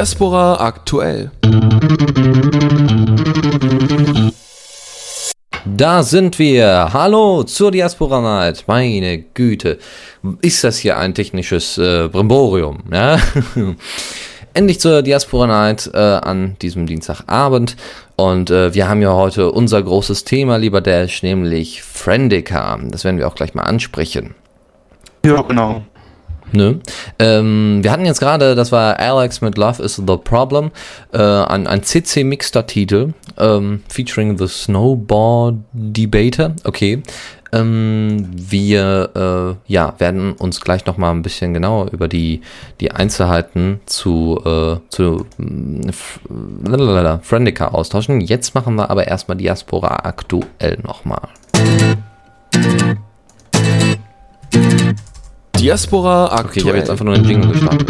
Diaspora aktuell. Da sind wir. Hallo zur Diaspora Night. Meine Güte. Ist das hier ein technisches äh, Brimborium? Ja? Endlich zur Diaspora Night äh, an diesem Dienstagabend. Und äh, wir haben ja heute unser großes Thema, lieber Dash, nämlich Friendica. Das werden wir auch gleich mal ansprechen. Ja, genau. Ne? Ähm, wir hatten jetzt gerade, das war Alex mit Love is the Problem, äh, ein, ein CC-mixter Titel, ähm, featuring the Snowboard Debater. Okay. Ähm, wir äh, ja, werden uns gleich nochmal ein bisschen genauer über die, die Einzelheiten zu, äh, zu äh, Friendica austauschen. Jetzt machen wir aber erstmal Diaspora aktuell nochmal. Diaspora aktuell. Okay, ich habe jetzt einfach nur einen Jingle gestartet.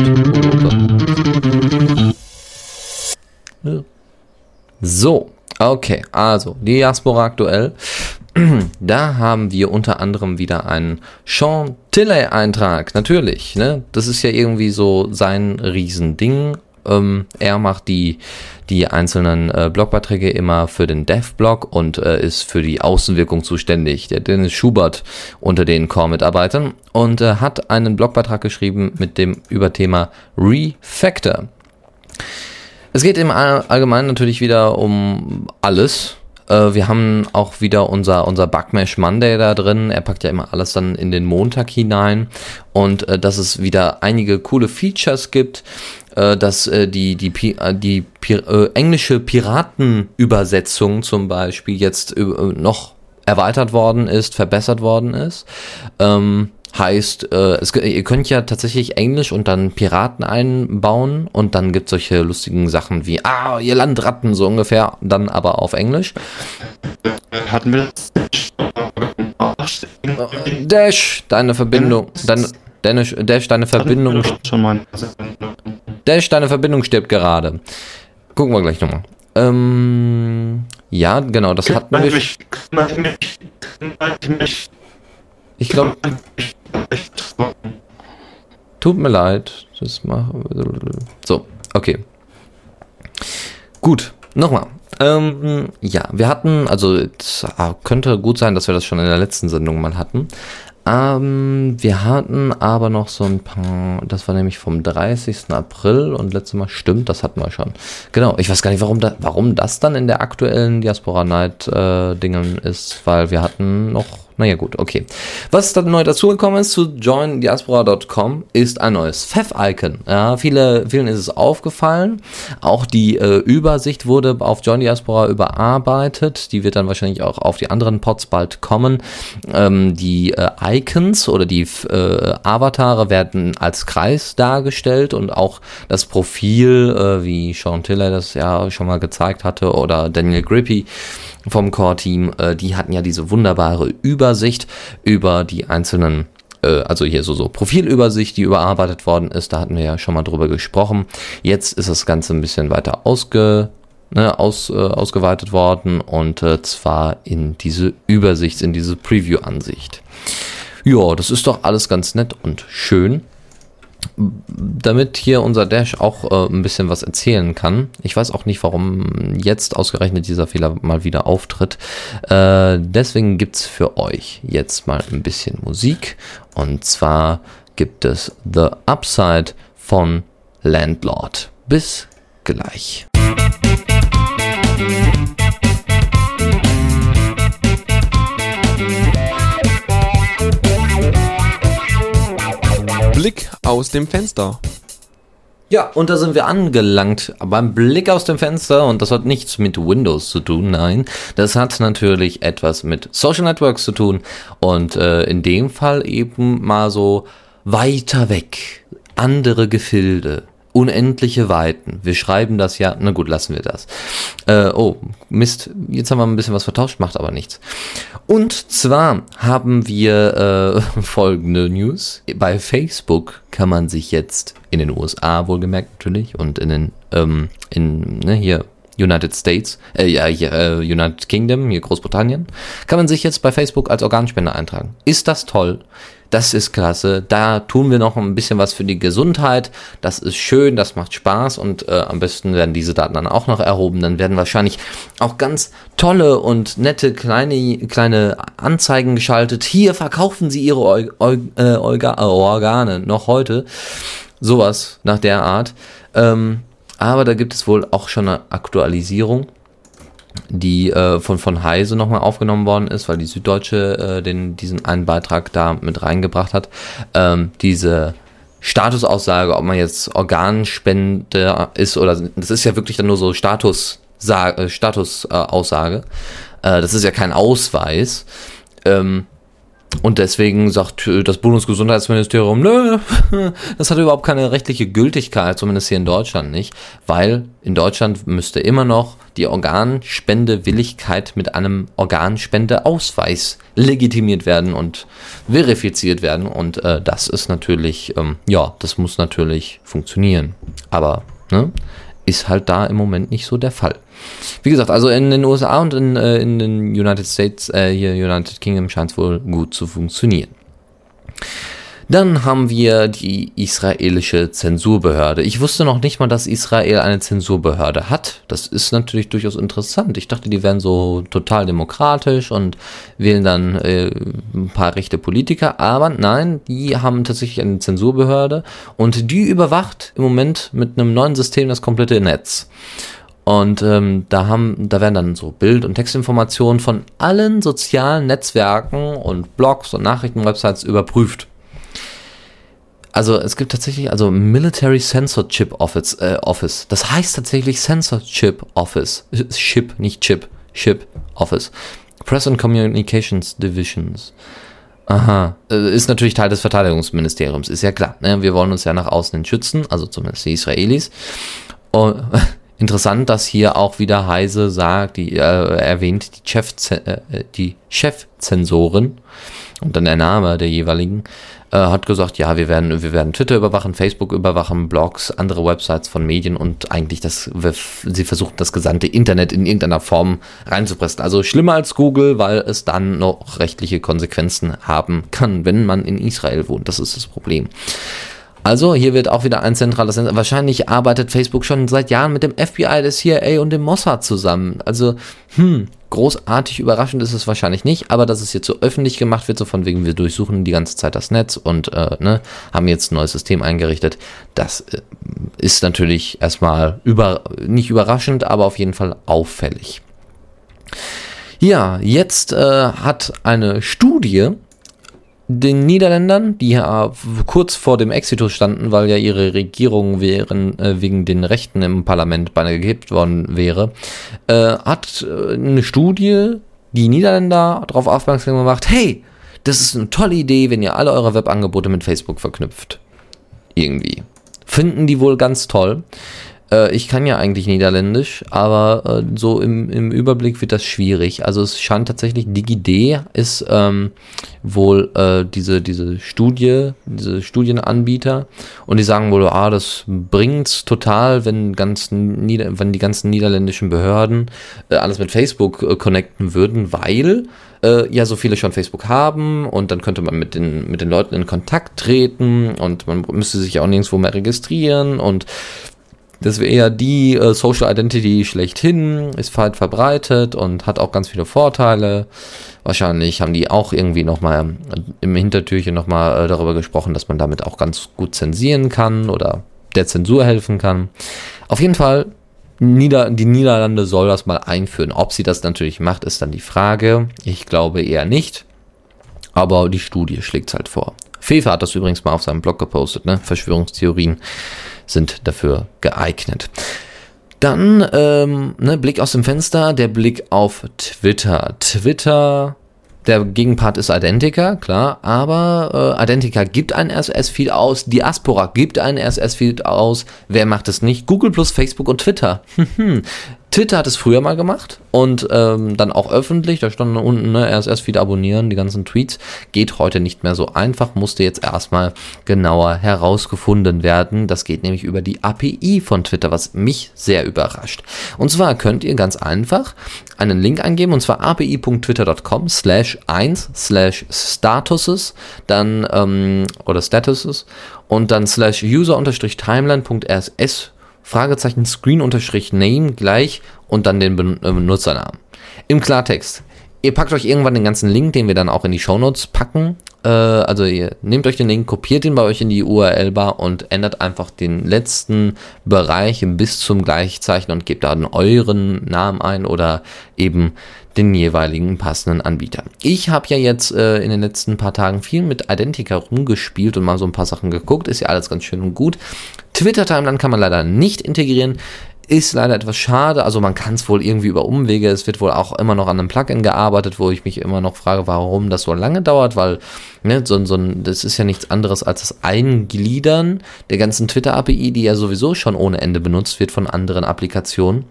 So, okay, also Diaspora aktuell. Da haben wir unter anderem wieder einen Sean Tilley-Eintrag, natürlich. Ne? Das ist ja irgendwie so sein Riesending. Ähm, er macht die, die einzelnen äh, Blogbeiträge immer für den Dev-Blog und äh, ist für die Außenwirkung zuständig. Der Dennis Schubert unter den Core-Mitarbeitern und äh, hat einen Blogbeitrag geschrieben mit dem Überthema Refactor. Es geht im Allgemeinen natürlich wieder um alles, äh, wir haben auch wieder unser, unser Bugmash Monday da drin. Er packt ja immer alles dann in den Montag hinein. Und äh, dass es wieder einige coole Features gibt, äh, dass äh, die, die, äh, die, die äh, englische Piratenübersetzung zum Beispiel jetzt äh, noch erweitert worden ist, verbessert worden ist. Ähm, Heißt, äh, es, ihr könnt ja tatsächlich Englisch und dann Piraten einbauen und dann gibt es solche lustigen Sachen wie, ah, ihr Landratten, so ungefähr, dann aber auf Englisch. Hatten wir das? Dash, deine Verbindung, deine, Dash, Dash, deine Verbindung. Dash, deine Verbindung stirbt gerade. Gucken wir gleich nochmal. Ähm, ja, genau, das hatten wir. Ich glaube. Tut mir leid. Das machen So, okay. Gut, nochmal. Ähm, ja, wir hatten, also es könnte gut sein, dass wir das schon in der letzten Sendung mal hatten. Ähm, wir hatten aber noch so ein paar, das war nämlich vom 30. April und letztes Mal stimmt, das hatten wir schon. Genau, ich weiß gar nicht, warum, da, warum das dann in der aktuellen Diaspora Night äh, Dingen ist, weil wir hatten noch naja gut, okay. Was dann neu dazugekommen ist zu joindiaspora.com ist ein neues Pfeff-Icon. Ja, viele, vielen ist es aufgefallen. Auch die äh, Übersicht wurde auf Join Diaspora überarbeitet. Die wird dann wahrscheinlich auch auf die anderen Pods bald kommen. Ähm, die äh, Icons oder die äh, Avatare werden als Kreis dargestellt und auch das Profil, äh, wie Sean Tiller das ja schon mal gezeigt hatte oder Daniel Grippy vom Core-Team, äh, die hatten ja diese wunderbare Übersicht über die einzelnen äh, also hier so, so Profilübersicht, die überarbeitet worden ist, da hatten wir ja schon mal drüber gesprochen. Jetzt ist das Ganze ein bisschen weiter ausge, ne, aus, äh, ausgeweitet worden und äh, zwar in diese Übersicht, in diese Preview-Ansicht. Ja, das ist doch alles ganz nett und schön damit hier unser Dash auch äh, ein bisschen was erzählen kann. Ich weiß auch nicht, warum jetzt ausgerechnet dieser Fehler mal wieder auftritt. Äh, deswegen es für euch jetzt mal ein bisschen Musik. Und zwar gibt es The Upside von Landlord. Bis gleich. Blick aus dem Fenster. Ja, und da sind wir angelangt beim Blick aus dem Fenster. Und das hat nichts mit Windows zu tun, nein, das hat natürlich etwas mit Social Networks zu tun. Und äh, in dem Fall eben mal so weiter weg, andere Gefilde, unendliche Weiten. Wir schreiben das ja, na gut, lassen wir das. Äh, oh, Mist, jetzt haben wir ein bisschen was vertauscht, macht aber nichts. Und zwar haben wir äh, folgende News. Bei Facebook kann man sich jetzt in den USA wohlgemerkt natürlich und in den, ähm, in, ne, hier, United States, äh, ja, äh, United Kingdom, hier Großbritannien, kann man sich jetzt bei Facebook als Organspender eintragen. Ist das toll? Das ist klasse. Da tun wir noch ein bisschen was für die Gesundheit. Das ist schön, das macht Spaß und äh, am besten werden diese Daten dann auch noch erhoben. Dann werden wahrscheinlich auch ganz tolle und nette kleine, kleine Anzeigen geschaltet. Hier verkaufen Sie Ihre Eu Eu äh, Organe noch heute. Sowas nach der Art. Ähm, aber da gibt es wohl auch schon eine Aktualisierung die äh, von, von Heise nochmal aufgenommen worden ist, weil die Süddeutsche äh, den, diesen einen Beitrag da mit reingebracht hat. Ähm, diese Statusaussage, ob man jetzt Organspender ist oder das ist ja wirklich dann nur so Status, äh, Statusaussage. Äh, das ist ja kein Ausweis. Ähm, und deswegen sagt äh, das Bundesgesundheitsministerium, nö, das hat überhaupt keine rechtliche Gültigkeit, zumindest hier in Deutschland nicht, weil in Deutschland müsste immer noch die Organspendewilligkeit mit einem Organspendeausweis legitimiert werden und verifiziert werden. Und äh, das ist natürlich, ähm, ja, das muss natürlich funktionieren. Aber ne, ist halt da im Moment nicht so der Fall. Wie gesagt, also in den USA und in, äh, in den United States, äh, hier United Kingdom scheint es wohl gut zu funktionieren. Dann haben wir die israelische Zensurbehörde. Ich wusste noch nicht mal, dass Israel eine Zensurbehörde hat. Das ist natürlich durchaus interessant. Ich dachte, die wären so total demokratisch und wählen dann äh, ein paar rechte Politiker. Aber nein, die haben tatsächlich eine Zensurbehörde und die überwacht im Moment mit einem neuen System das komplette Netz. Und ähm, da haben, da werden dann so Bild- und Textinformationen von allen sozialen Netzwerken und Blogs und Nachrichtenwebsites überprüft. Also es gibt tatsächlich, also Military Censorship Office, äh, Office. Das heißt tatsächlich Censorship Office. Chip, nicht Chip. Chip Office. Press and Communications Divisions. Aha. Äh, ist natürlich Teil des Verteidigungsministeriums, ist ja klar. Ne? Wir wollen uns ja nach außen schützen, also zumindest die Israelis. Und, interessant, dass hier auch wieder Heise sagt, die äh, erwähnt die, Chef, äh, die Chefzensorin und dann der Name der jeweiligen äh, hat gesagt, ja, wir werden, wir werden Twitter überwachen, Facebook überwachen, Blogs, andere Websites von Medien und eigentlich das, sie versuchen das gesamte Internet in irgendeiner Form reinzupressen. Also schlimmer als Google, weil es dann noch rechtliche Konsequenzen haben kann, wenn man in Israel wohnt. Das ist das Problem. Also hier wird auch wieder ein zentrales. Wahrscheinlich arbeitet Facebook schon seit Jahren mit dem FBI, der CIA und dem Mossad zusammen. Also, hm, großartig überraschend ist es wahrscheinlich nicht, aber dass es jetzt so öffentlich gemacht wird, so von wegen, wir durchsuchen die ganze Zeit das Netz und äh, ne, haben jetzt ein neues System eingerichtet, das äh, ist natürlich erstmal über, nicht überraschend, aber auf jeden Fall auffällig. Ja, jetzt äh, hat eine Studie den Niederländern, die ja kurz vor dem Exitus standen, weil ja ihre Regierung wären, äh, wegen den Rechten im Parlament beinahe gekippt worden wäre, äh, hat äh, eine Studie die Niederländer darauf aufmerksam gemacht, hey, das ist eine tolle Idee, wenn ihr alle eure Webangebote mit Facebook verknüpft. Irgendwie. Finden die wohl ganz toll. Äh, ich kann ja eigentlich Niederländisch, aber äh, so im, im Überblick wird das schwierig. Also es scheint tatsächlich, DigiD ist ähm, wohl äh, diese, diese Studie, diese Studienanbieter und die sagen wohl, ah, das bringt's total, wenn, ganz Nieder wenn die ganzen niederländischen Behörden äh, alles mit Facebook äh, connecten würden, weil äh, ja so viele schon Facebook haben und dann könnte man mit den, mit den Leuten in Kontakt treten und man müsste sich auch nirgendwo mehr registrieren und das wäre eher die äh, Social Identity schlechthin, ist weit verbreitet und hat auch ganz viele Vorteile. Wahrscheinlich haben die auch irgendwie nochmal im Hintertürchen nochmal äh, darüber gesprochen, dass man damit auch ganz gut zensieren kann oder der Zensur helfen kann. Auf jeden Fall, Nieder die Niederlande soll das mal einführen. Ob sie das natürlich macht, ist dann die Frage. Ich glaube eher nicht. Aber die Studie schlägt es halt vor. Fefe hat das übrigens mal auf seinem Blog gepostet, ne? Verschwörungstheorien sind dafür geeignet. Dann ähm, ne, Blick aus dem Fenster, der Blick auf Twitter. Twitter, Der Gegenpart ist Identica, klar, aber äh, Identica gibt einen RSS-Feed aus, Diaspora gibt einen RSS-Feed aus, wer macht es nicht? Google plus Facebook und Twitter. Twitter hat es früher mal gemacht und ähm, dann auch öffentlich, da stand unten ne, RSS-Feed abonnieren, die ganzen Tweets. Geht heute nicht mehr so einfach, musste jetzt erstmal genauer herausgefunden werden. Das geht nämlich über die API von Twitter, was mich sehr überrascht. Und zwar könnt ihr ganz einfach einen Link eingeben und zwar api.twitter.com slash 1 slash statuses, dann ähm, oder statuses und dann slash user-timeline.rss Fragezeichen Screen-Name gleich und dann den äh, Benutzernamen. Im Klartext. Ihr packt euch irgendwann den ganzen Link, den wir dann auch in die Shownotes packen. Äh, also ihr nehmt euch den Link, kopiert ihn bei euch in die URL-Bar und ändert einfach den letzten Bereich bis zum Gleichzeichen und gebt dann euren Namen ein oder eben den jeweiligen passenden Anbieter. Ich habe ja jetzt äh, in den letzten paar Tagen viel mit Identica rumgespielt und mal so ein paar Sachen geguckt. Ist ja alles ganz schön und gut. Twitter-Timeline kann man leider nicht integrieren. Ist leider etwas schade. Also man kann es wohl irgendwie über Umwege. Es wird wohl auch immer noch an einem Plugin gearbeitet, wo ich mich immer noch frage, warum das so lange dauert, weil ne, so, so das ist ja nichts anderes als das Eingliedern der ganzen Twitter-API, die ja sowieso schon ohne Ende benutzt wird von anderen Applikationen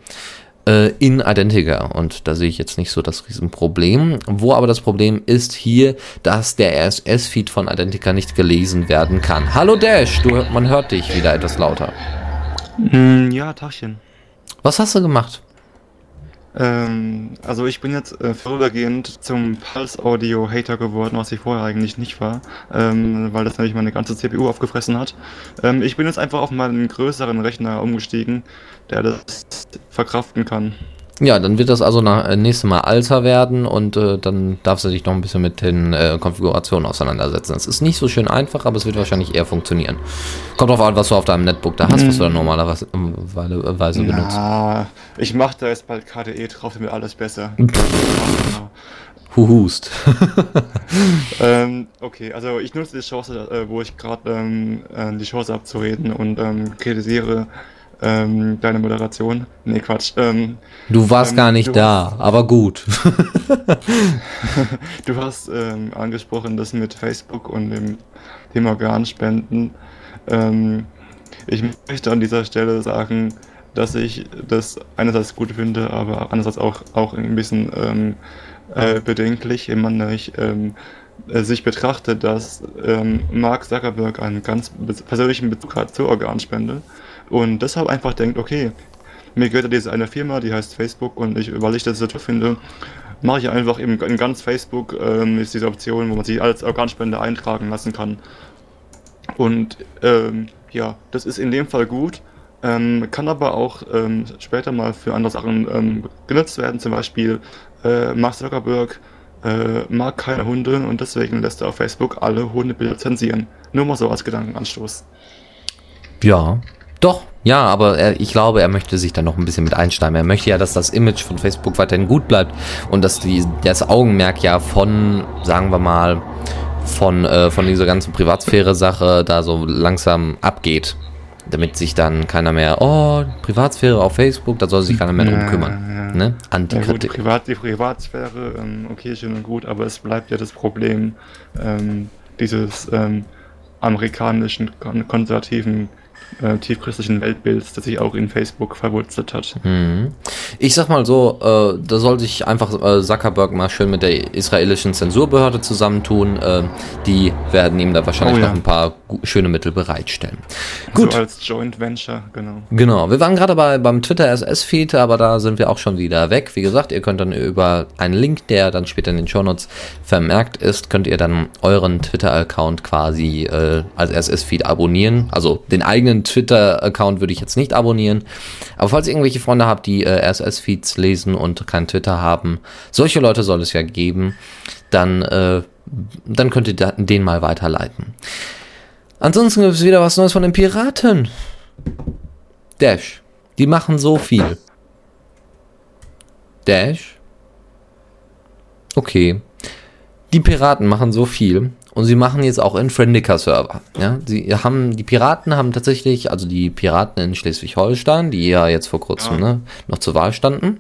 äh, in Identica. Und da sehe ich jetzt nicht so das Riesenproblem. Wo aber das Problem ist hier, dass der RSS-Feed von Identica nicht gelesen werden kann. Hallo Dash, du, man hört dich wieder etwas lauter. Mm, ja, Tachchen. Was hast du gemacht? Ähm, also ich bin jetzt äh, vorübergehend zum Pulse Audio Hater geworden, was ich vorher eigentlich nicht war, ähm, weil das nämlich meine ganze CPU aufgefressen hat. Ähm, ich bin jetzt einfach auf meinen größeren Rechner umgestiegen, der das verkraften kann. Ja, dann wird das also nach, äh, nächstes Mal alter werden und äh, dann darfst du dich noch ein bisschen mit den äh, Konfigurationen auseinandersetzen. Es ist nicht so schön einfach, aber es wird wahrscheinlich eher funktionieren. Kommt drauf an, was du auf deinem Netbook da hast, was du dann normalerweise äh, benutzt. Ja, ich mache da jetzt bald KDE drauf, damit alles besser. Huhust. ähm, okay, also ich nutze die Chance, äh, wo ich gerade ähm, äh, die Chance habe zu reden und ähm, kritisiere ähm, deine Moderation. Nee, Quatsch. Ähm, du warst ähm, gar nicht da, hast, aber gut. du hast ähm, angesprochen, das mit Facebook und dem Thema Organspenden. Ähm, ich möchte an dieser Stelle sagen, dass ich das einerseits gut finde, aber andererseits auch, auch ein bisschen ähm, äh, bedenklich, wenn man äh, sich betrachtet, dass Mark Zuckerberg einen ganz persönlichen Bezug hat zur Organspende und deshalb einfach denkt, okay, mir gehört diese eine Firma, die heißt Facebook und ich, weil ich das so toll finde, mache ich einfach eben in ganz Facebook ähm, ist diese Option, wo man sich als Organspende eintragen lassen kann. Und ähm, ja, das ist in dem Fall gut, ähm, kann aber auch ähm, später mal für andere Sachen ähm, genutzt werden. Zum Beispiel äh, Mark Zuckerberg äh, mag keine Hunde und deswegen lässt er auf Facebook alle Hundebilder zensieren. Nur mal so als Gedankenanstoß. Ja, doch, ja, aber er, ich glaube, er möchte sich da noch ein bisschen mit einsteigen. Er möchte ja, dass das Image von Facebook weiterhin gut bleibt und dass die, das Augenmerk ja von, sagen wir mal, von, äh, von dieser ganzen Privatsphäre-Sache da so langsam abgeht. Damit sich dann keiner mehr, oh, Privatsphäre auf Facebook, da soll sich keiner mehr drum kümmern. Ja, Ne? Antikritik. Ja, gut, Privat, die Privatsphäre, ähm, okay, schön und gut, aber es bleibt ja das Problem ähm, dieses ähm, amerikanischen konservativen äh, tiefchristlichen Weltbilds, das sich auch in Facebook verwurzelt hat. Mhm. Ich sag mal so, äh, da soll sich einfach äh, Zuckerberg mal schön mit der israelischen Zensurbehörde zusammentun. Äh, die werden ihm da wahrscheinlich oh, ja. noch ein paar schöne Mittel bereitstellen. Gut. So als Joint Venture, genau. Genau. Wir waren gerade bei, beim Twitter SS-Feed, aber da sind wir auch schon wieder weg. Wie gesagt, ihr könnt dann über einen Link, der dann später in den Shownotes vermerkt ist, könnt ihr dann euren Twitter-Account quasi äh, als SS-Feed abonnieren. Also den eigenen Twitter-Account würde ich jetzt nicht abonnieren. Aber falls ihr irgendwelche Freunde habt, die äh, RSS-Feeds lesen und kein Twitter haben, solche Leute soll es ja geben, dann, äh, dann könnt ihr den mal weiterleiten. Ansonsten gibt es wieder was Neues von den Piraten. Dash. Die machen so viel. Dash. Okay. Die Piraten machen so viel. Und sie machen jetzt auch in Friendica-Server. Ja, sie haben, die Piraten haben tatsächlich, also die Piraten in Schleswig-Holstein, die ja jetzt vor kurzem ja. ne, noch zur Wahl standen.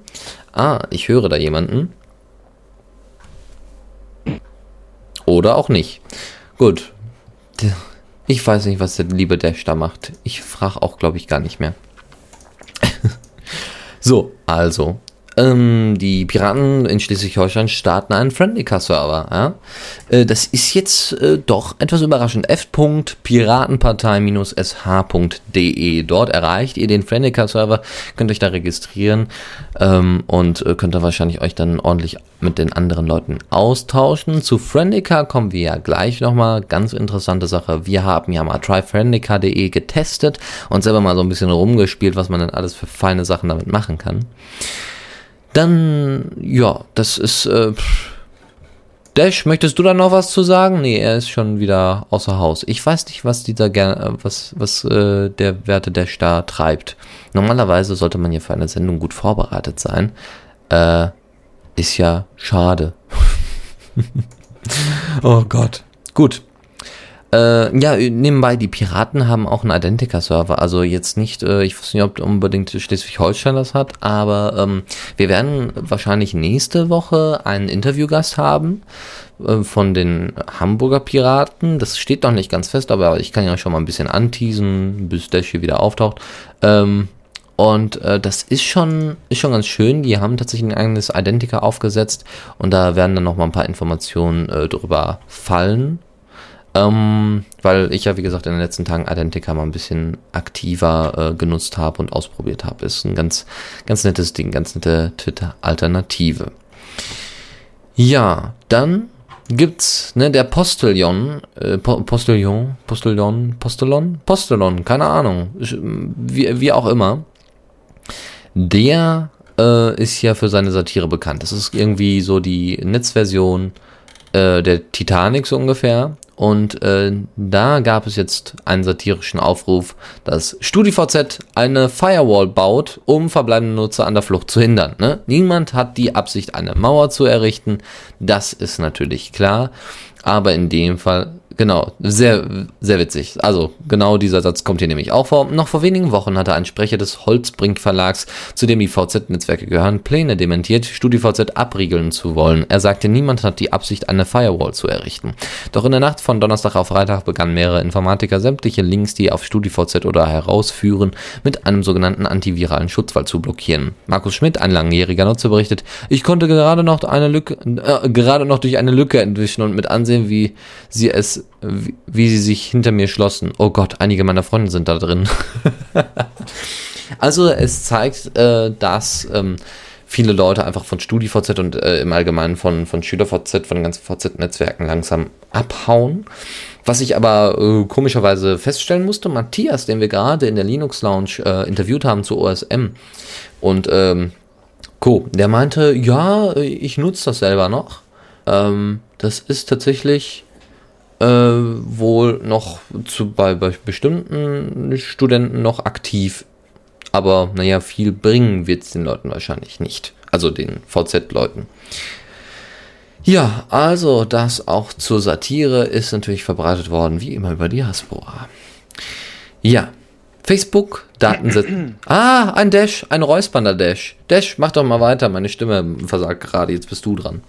Ah, ich höre da jemanden. Oder auch nicht. Gut. Ich weiß nicht, was der liebe Dash da macht. Ich frage auch, glaube ich, gar nicht mehr. so, also, ähm, die Piraten in Schleswig-Holstein starten einen Friendlycar-Server. Ja? Äh, das ist jetzt äh, doch etwas überraschend. f.piratenpartei-sh.de. Dort erreicht ihr den Friendlycar-Server, könnt euch da registrieren ähm, und äh, könnt da wahrscheinlich euch dann ordentlich mit den anderen Leuten austauschen. Zu Friendlycar kommen wir ja gleich nochmal. Ganz interessante Sache. Wir haben ja mal tryfriendlycar.de getestet und selber mal so ein bisschen rumgespielt, was man denn alles für feine Sachen damit machen kann. Dann, ja, das ist. Äh, Dash, möchtest du da noch was zu sagen? Nee, er ist schon wieder außer Haus. Ich weiß nicht, was dieser gerne, was, was äh, der Werte Dash da treibt. Normalerweise sollte man hier für eine Sendung gut vorbereitet sein. Äh, ist ja schade. oh Gott. Gut. Äh, ja, nebenbei, die Piraten haben auch einen Identica-Server. Also jetzt nicht, äh, ich weiß nicht, ob unbedingt Schleswig-Holstein das hat, aber ähm, wir werden wahrscheinlich nächste Woche einen Interviewgast haben äh, von den Hamburger Piraten. Das steht noch nicht ganz fest, aber ich kann ja schon mal ein bisschen anteasen, bis der hier wieder auftaucht. Ähm, und äh, das ist schon, ist schon ganz schön. Die haben tatsächlich ein eigenes Identica aufgesetzt und da werden dann noch mal ein paar Informationen äh, drüber fallen. Ähm, weil ich ja, wie gesagt, in den letzten Tagen Identica mal ein bisschen aktiver äh, genutzt habe und ausprobiert habe. Ist ein ganz, ganz nettes Ding, ganz nette Twitter-Alternative. Ja, dann gibt's, ne, der Postillon, äh, Postillon, Postillon, Postillon, Postillon, keine Ahnung, wie, wie auch immer. Der äh, ist ja für seine Satire bekannt. Das ist irgendwie so die Netzversion äh, der Titanic so ungefähr. Und äh, da gab es jetzt einen satirischen Aufruf, dass StudiVZ eine Firewall baut, um verbleibende Nutzer an der Flucht zu hindern. Ne? Niemand hat die Absicht, eine Mauer zu errichten. Das ist natürlich klar. Aber in dem Fall Genau, sehr, sehr witzig. Also, genau dieser Satz kommt hier nämlich auch vor. Noch vor wenigen Wochen hatte ein Sprecher des Holzbrink Verlags, zu dem die VZ-Netzwerke gehören, Pläne dementiert, StudiVZ abriegeln zu wollen. Er sagte, niemand hat die Absicht, eine Firewall zu errichten. Doch in der Nacht von Donnerstag auf Freitag begannen mehrere Informatiker sämtliche Links, die auf StudiVZ oder herausführen, mit einem sogenannten antiviralen Schutzwall zu blockieren. Markus Schmidt, ein langjähriger Nutzer, berichtet, ich konnte gerade noch eine Lücke, äh, gerade noch durch eine Lücke entwischen und mit ansehen, wie sie es wie, sie sich hinter mir schlossen. Oh Gott, einige meiner Freunde sind da drin. also es zeigt, äh, dass ähm, viele Leute einfach von StudiVZ und äh, im Allgemeinen von, von SchülerVZ, von den ganzen VZ-Netzwerken langsam abhauen. Was ich aber äh, komischerweise feststellen musste, Matthias, den wir gerade in der Linux Lounge äh, interviewt haben zu OSM und ähm, Co., der meinte, ja, ich nutze das selber noch. Ähm, das ist tatsächlich äh, wohl noch zu, bei, bei bestimmten Studenten noch aktiv. Aber naja, viel bringen wird es den Leuten wahrscheinlich nicht. Also den VZ-Leuten. Ja, also das auch zur Satire ist natürlich verbreitet worden, wie immer über die Diaspora. Ja, Facebook, Datensätze. ah, ein Dash, ein Räuspernder Dash. Dash, mach doch mal weiter, meine Stimme versagt gerade, jetzt bist du dran.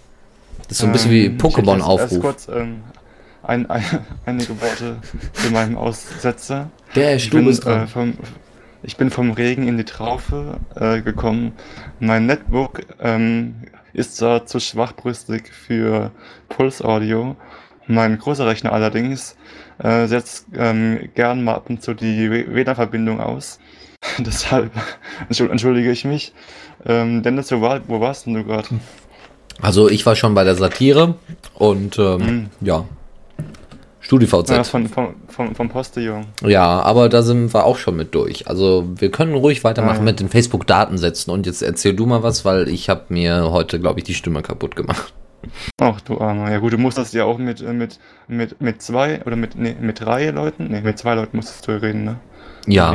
Das ist so ein bisschen wie ähm, Pokémon-Aufruf. Ähm, ein, ein, einige Worte zu meinem Aussetzer. Der ich bin, äh, vom, ich bin vom Regen in die Traufe äh, gekommen. Mein Netbook ähm, ist zwar zu schwachbrüstig für Pulse Audio. Mein großer Rechner allerdings äh, setzt ähm, gern mal ab und zu die WLAN-Verbindung aus. Deshalb entschuldige ich mich. Ähm, Dennis, wo, war, wo warst denn du gerade? Also ich war schon bei der Satire und ähm, mhm. ja, StudiVZ. Ja, von, von, von, vom Postillon. Ja, aber da sind wir auch schon mit durch. Also wir können ruhig weitermachen ja. mit den Facebook-Datensätzen. Und jetzt erzähl du mal was, weil ich habe mir heute, glaube ich, die Stimme kaputt gemacht. Ach du Armer. Ja gut, du musstest ja auch mit, äh, mit, mit, mit zwei oder mit, nee, mit drei Leuten? Nee, mit zwei Leuten musstest du reden, ne? Ja.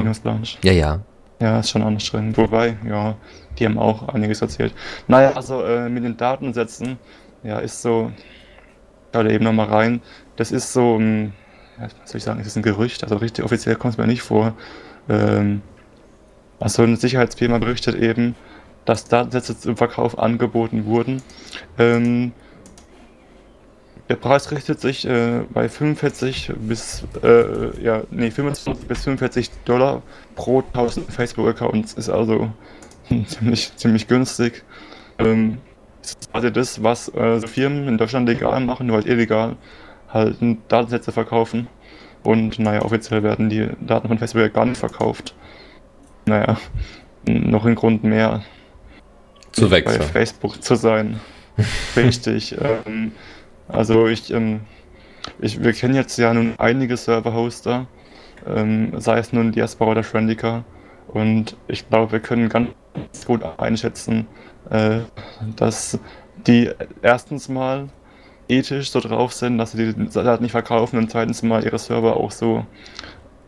Ja, ja. Ja, ist schon anstrengend. Wobei, ja, die haben auch einiges erzählt. Naja, also äh, mit den Datensätzen, ja, ist so, da eben nochmal rein, das ist so ein, was soll ich sagen, es ist ein Gerücht, also richtig offiziell kommt es mir nicht vor. Ähm, also eine Sicherheitsfirma berichtet eben, dass Datensätze zum Verkauf angeboten wurden. Ähm, Der Preis richtet sich äh, bei 45 bis, äh, ja, nee, 25 bis 45 Dollar pro 1000 Facebook-Accounts. Ist also ziemlich, ziemlich günstig. Ähm, ist quasi das, was äh, so Firmen in Deutschland legal machen, nur halt illegal, halt Datensätze verkaufen. Und naja, offiziell werden die Daten von Facebook ja gar nicht verkauft. Naja, noch ein Grund mehr, Zu wechseln. bei Facebook zu sein. Richtig. ähm, also ich, ähm, ich, wir kennen jetzt ja nun einige Server-Hoster, ähm, sei es nun Diaspora oder Friendica. Und ich glaube, wir können ganz gut einschätzen, äh, dass die erstens mal ethisch so drauf sind, dass sie die Daten nicht verkaufen und zweitens mal ihre Server auch so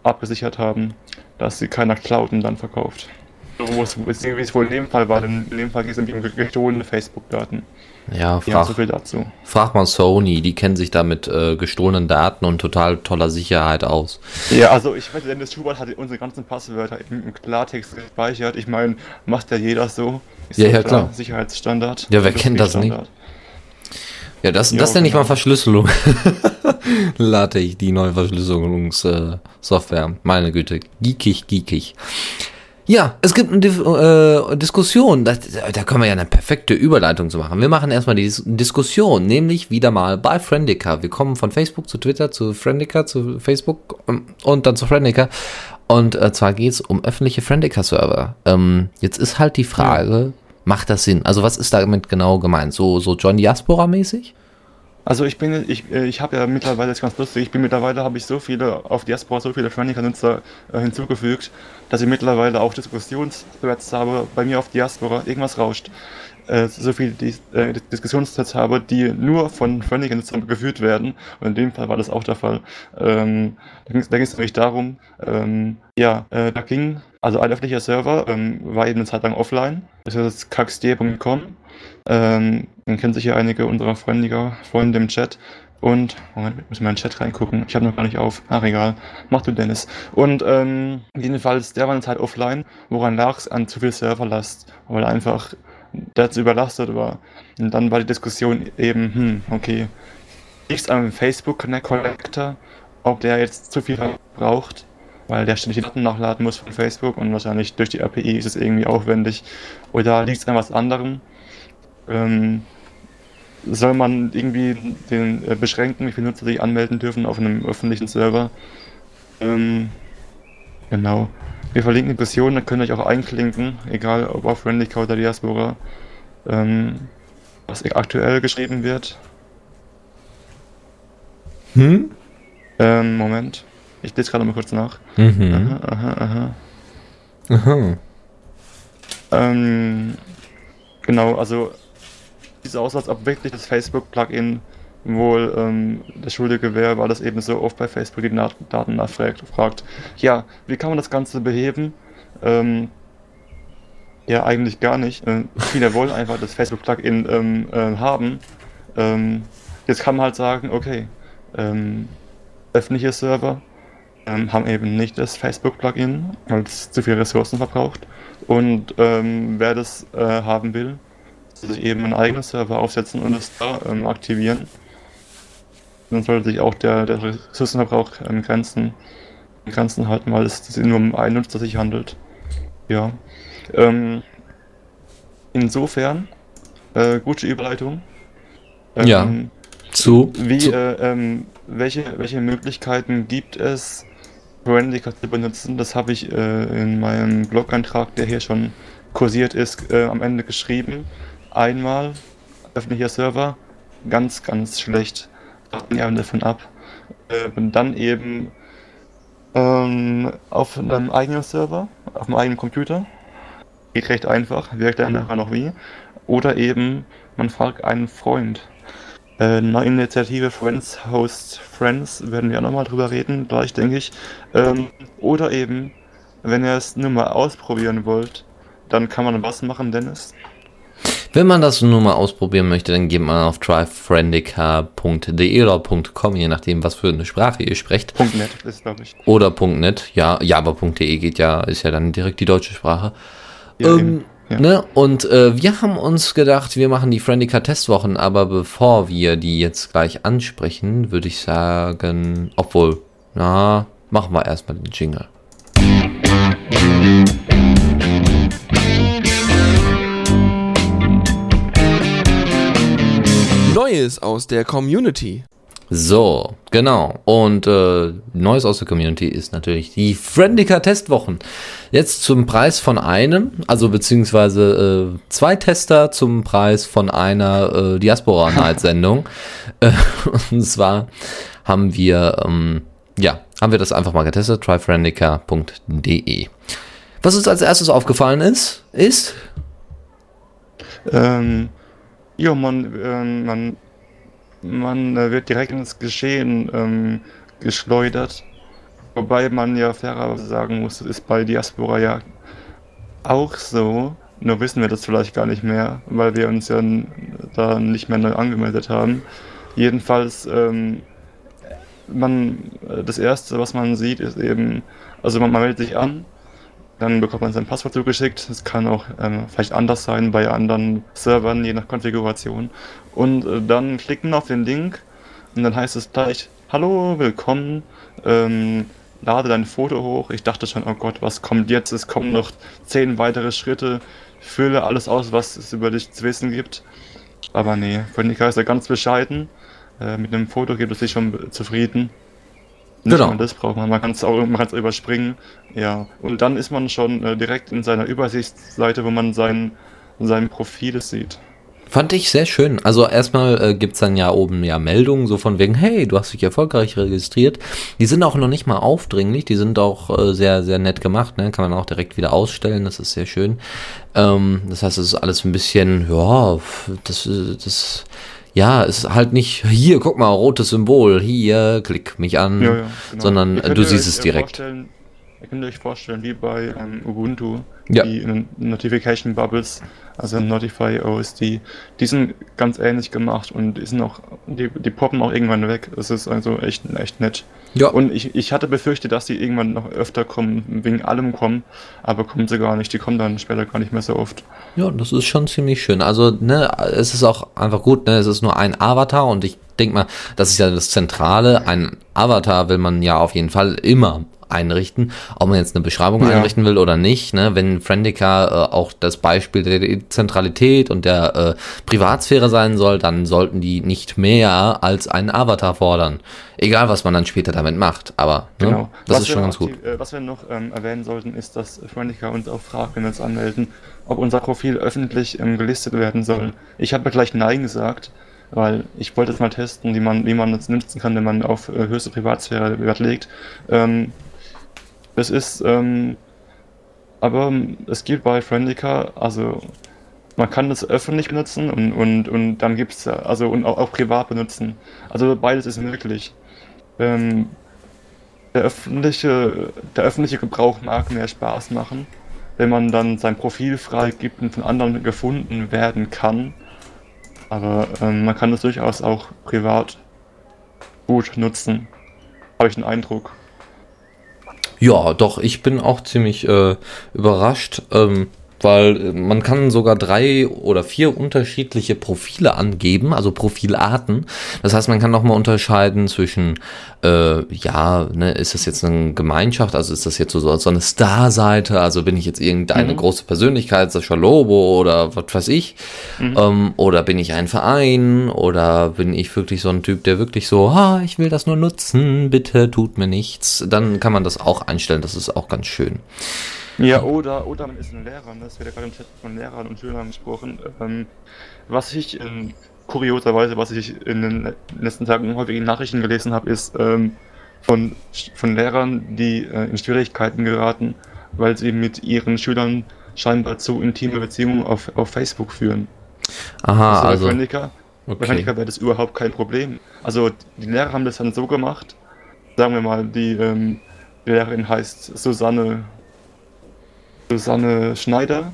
abgesichert haben, dass sie keiner klaut und dann verkauft. So, Wo es, wie es wohl in dem Fall war, denn in dem Fall geht es um gestohlene Facebook-Daten. Ja, Ja, so frag, viel dazu. frag mal Sony, die kennen sich da mit äh, gestohlenen Daten und total toller Sicherheit aus. Ja, also ich weiß, Dennis Schubert hat unsere ganzen Passwörter im, Klartext gespeichert. Ich meine, macht ja jeder so. Ist Ja, ja, klar. Sicherheitsstandard. Ja, wer kennt das nicht? Ja, das, Ja, das nenne ich mal genau. Verschlüsselung. LaTeX, die neue Verschlüsselungssoftware. Meine Güte, geekig, geekig. Ja, es gibt eine äh, Diskussion, das, da können wir ja eine perfekte Überleitung zu machen. Wir machen erstmal die Dis Diskussion, nämlich wieder mal bei Friendica. Wir kommen von Facebook zu Twitter, zu Friendica, zu Facebook ähm, und dann zu Friendica. Und äh, zwar geht's um öffentliche Friendica-Server. Ähm, jetzt ist halt die Frage, macht das Sinn? Also was ist damit genau gemeint? So, so John Diaspora-mäßig? Also ich bin, ich, äh, ich habe ja mittlerweile, das ist ganz lustig, ich bin mittlerweile, habe ich so viele, auf Diaspora so viele Friendica-Nutzer äh, hinzugefügt, dass ich mittlerweile auch Diskussionsthreads habe, bei mir auf Diaspora, irgendwas rauscht. Äh, so viele Dis äh, Diskussionsthreads habe, die nur von Friendica-Nutzern geführt werden. Und in dem Fall war das auch der Fall. Ähm, da ging es nämlich darum, ähm, ja, äh, da ging, also ein öffentlicher Server ähm, war eben eine Zeit lang offline. Das ist kaxd.com. Ähm, dann kennen sich ja einige unserer Freundiger, Freunde im Chat. Und, Moment, ich muss mal in den Chat reingucken. Ich habe noch gar nicht auf. Ach, egal. Mach du, Dennis. Und, ähm, jedenfalls, der war eine Zeit offline. Woran lag es? An zu viel Serverlast. Weil einfach der zu überlastet war. Und dann war die Diskussion eben, hm, okay, liegt es am Facebook Connect Collector, ob der jetzt zu viel braucht, weil der ständig die Daten nachladen muss von Facebook und wahrscheinlich durch die API ist es irgendwie aufwendig. Oder liegt es an was anderem? Ähm, soll man irgendwie den äh, beschränken, wie viele Nutzer sich anmelden dürfen auf einem öffentlichen Server? Ähm, genau. Wir verlinken die Diskussion, da könnt ihr euch auch einklinken, egal ob auf Friendica oder Diaspora, ähm, was aktuell geschrieben wird. Hm? Ähm, Moment. Ich lese gerade mal kurz nach. Mhm. Aha, aha, aha. Aha. Ähm, genau, also sieht so aus, als ob wirklich das Facebook-Plugin wohl ähm, der Schuldige wäre, weil das eben so oft bei Facebook die Daten nachfragt. Fragt, ja, wie kann man das Ganze beheben? Ähm, ja, eigentlich gar nicht. Äh, viele wollen einfach das Facebook-Plugin ähm, äh, haben. Ähm, jetzt kann man halt sagen, okay, ähm, öffentliche Server ähm, haben eben nicht das Facebook-Plugin, weil es zu viele Ressourcen verbraucht. Und ähm, wer das äh, haben will, sich eben einen eigenen Server aufsetzen und es da ähm, aktivieren. Dann sollte sich auch der, der Ressourcenverbrauch ähm, Grenzen, Grenzen halten, weil es sich nur um einen Nutzer sich handelt. Ja. Ähm, insofern, äh, gute Überleitung. Ähm, Ja. Zu, Wie, zu äh, ähm, welche, welche Möglichkeiten gibt es, Friendica zu benutzen? Das habe ich äh, in meinem Blog-Eintrag, der hier schon kursiert ist, äh, am Ende geschrieben. Einmal öffentlicher Server, ganz, ganz schlecht. Raten ja davon ab. Äh, und dann eben ähm, auf einem eigenen Server, auf einem eigenen Computer. Geht recht einfach, wirkt dann nachher noch wie. Oder eben, man fragt einen Freund. Äh, neue Initiative Friends Host Friends, werden wir auch nochmal drüber reden, gleich denke ich. Ähm, oder eben, wenn ihr es nur mal ausprobieren wollt, dann kann man was machen, Dennis? Wenn man das nur mal ausprobieren möchte, dann geht man auf tryfriendica.de oder .com, je nachdem, was für eine Sprache ihr sprecht. .net ist, glaube ich. Oder .net, ja, ja, aber .de geht ja, ist ja dann direkt die deutsche Sprache. Ja, ähm. Ja. Ne? Und äh, wir haben uns gedacht, wir machen die Friendica Testwochen, aber bevor wir die jetzt gleich ansprechen, würde ich sagen, obwohl, na, machen wir erstmal den Jingle. Neues aus der Community. So, genau. Und äh, Neues aus der Community ist natürlich die Friendica Testwochen. Jetzt zum Preis von einem, also beziehungsweise äh, zwei Tester zum Preis von einer äh, Diaspora Night Sendung. und zwar haben wir, ähm, ja, haben wir das einfach mal getestet, tryfriendica.de. Was uns als erstes aufgefallen ist, ist, Ähm, ja, man, ähm, man, man äh, wird direkt ins Geschehen ähm, geschleudert. Wobei man ja fairerweise sagen muss, das ist bei Diaspora ja auch so. Nur wissen wir das vielleicht gar nicht mehr, weil wir uns ja da nicht mehr neu angemeldet haben. Jedenfalls, ähm, man, äh, das erste, was man sieht, ist eben, also man, man meldet sich an, dann bekommt man sein Passwort zugeschickt. Es kann auch ähm, vielleicht anders sein bei anderen Servern, je nach Konfiguration. Und äh, dann klickt man auf den Link und dann heißt es gleich, hallo, willkommen, ähm, lade dein Foto hoch. Ich dachte schon, oh Gott, was kommt jetzt? Es kommen noch zehn weitere Schritte. Fülle alles aus, was es über dich zu wissen gibt. Aber nee, Konica ist ja ganz bescheiden. Äh, mit einem Foto gibt es sich schon zufrieden. Nicht Genau. das braucht man. Man kann es auch, man kann's überspringen. Ja. Und dann ist man schon äh, direkt in seiner Übersichtsseite, wo man sein, sein Profil sieht. Fand ich sehr schön. Also erstmal äh, gibt's dann ja oben ja Meldungen, so von wegen, hey, du hast dich erfolgreich registriert. Die sind auch noch nicht mal aufdringlich, die sind auch äh, sehr, sehr nett gemacht, ne? Kann man auch direkt wieder ausstellen, das ist sehr schön. Ähm, das heißt, es ist alles ein bisschen, ja, das, äh, das, ja, es ist halt nicht, hier, guck mal, rotes Symbol, hier, klick mich an, Ja, ja, genau. sondern äh, du siehst es direkt. Ihr könnt euch vorstellen, wie bei ähm, Ubuntu, Ja. die N- Notification Bubbles, also Notify OSD, die sind ganz ähnlich gemacht und die sind auch, die, die poppen auch irgendwann weg. Das ist also echt, echt nett. Ja. Und ich, ich hatte befürchtet, dass die irgendwann noch öfter kommen, wegen allem kommen, aber kommen sie gar nicht. Die kommen dann später gar nicht mehr so oft. Ja, das ist schon ziemlich schön. Also, ne, es ist auch einfach gut, ne, es ist nur ein Avatar und ich denke mal, das ist ja das Zentrale. Ein Avatar will man ja auf jeden Fall immer einrichten, ob man jetzt eine Beschreibung Ja. einrichten will oder nicht. Ne? Wenn Friendica äh, auch das Beispiel der Zentralität und der äh, Privatsphäre sein soll, dann sollten die nicht mehr als einen Avatar fordern. Egal, was man dann später damit macht. Aber ne, Genau. das Was ist schon ganz gut. aktiv- Äh, was wir noch ähm, erwähnen sollten, ist, dass Freundlicher uns auch fragt, wenn wir uns anmelden, ob unser Profil öffentlich ähm, gelistet werden soll. Ich habe gleich Nein gesagt, weil ich wollte es mal testen, wie man, wie man es nutzen kann, wenn man auf äh, höchste Privatsphäre Wert legt. Ähm, es ist, ähm, aber es gibt bei Friendica, also man kann das öffentlich benutzen und, und, und dann gibt es, also und auch, auch privat benutzen. Also beides ist möglich. Ähm, der öffentliche, der öffentliche Gebrauch mag mehr Spaß machen, wenn man dann sein Profil freigibt und von anderen gefunden werden kann. Aber ähm, man kann das durchaus auch privat gut nutzen. Habe ich den Eindruck. Ja, doch, ich bin auch ziemlich äh, überrascht, ähm, weil äh, man kann sogar drei oder vier unterschiedliche Profile angeben, also Profilarten. Das heißt, man kann nochmal unterscheiden zwischen, äh, ja, ne, ist das jetzt eine Gemeinschaft, also ist das jetzt so, so eine Star-Seite, also bin ich jetzt irgendeine Mhm. große Persönlichkeit, Sascha Lobo oder was weiß ich, ähm, oder bin ich ein Verein oder bin ich wirklich so ein Typ, der wirklich so, ha, ich will das nur nutzen, bitte tut mir nichts. Dann kann man das auch einstellen, das ist auch ganz schön. Ja, oder, oder man ist ein Lehrer, ne? das wird ja gerade im Chat von Lehrern und Schülern gesprochen. Ähm, was ich ähm, kurioserweise, was ich in den letzten Tagen häufig in Nachrichten gelesen habe, ist ähm, von, von Lehrern, die äh, in Schwierigkeiten geraten, weil sie mit ihren Schülern scheinbar zu intime Beziehungen auf, auf Facebook führen. Aha, bei also, Friendica, bei okay. Friendica wäre das überhaupt kein Problem. Also die Lehrer haben das dann so gemacht, sagen wir mal, die, ähm, die Lehrerin heißt Susanne, Susanne Schneider.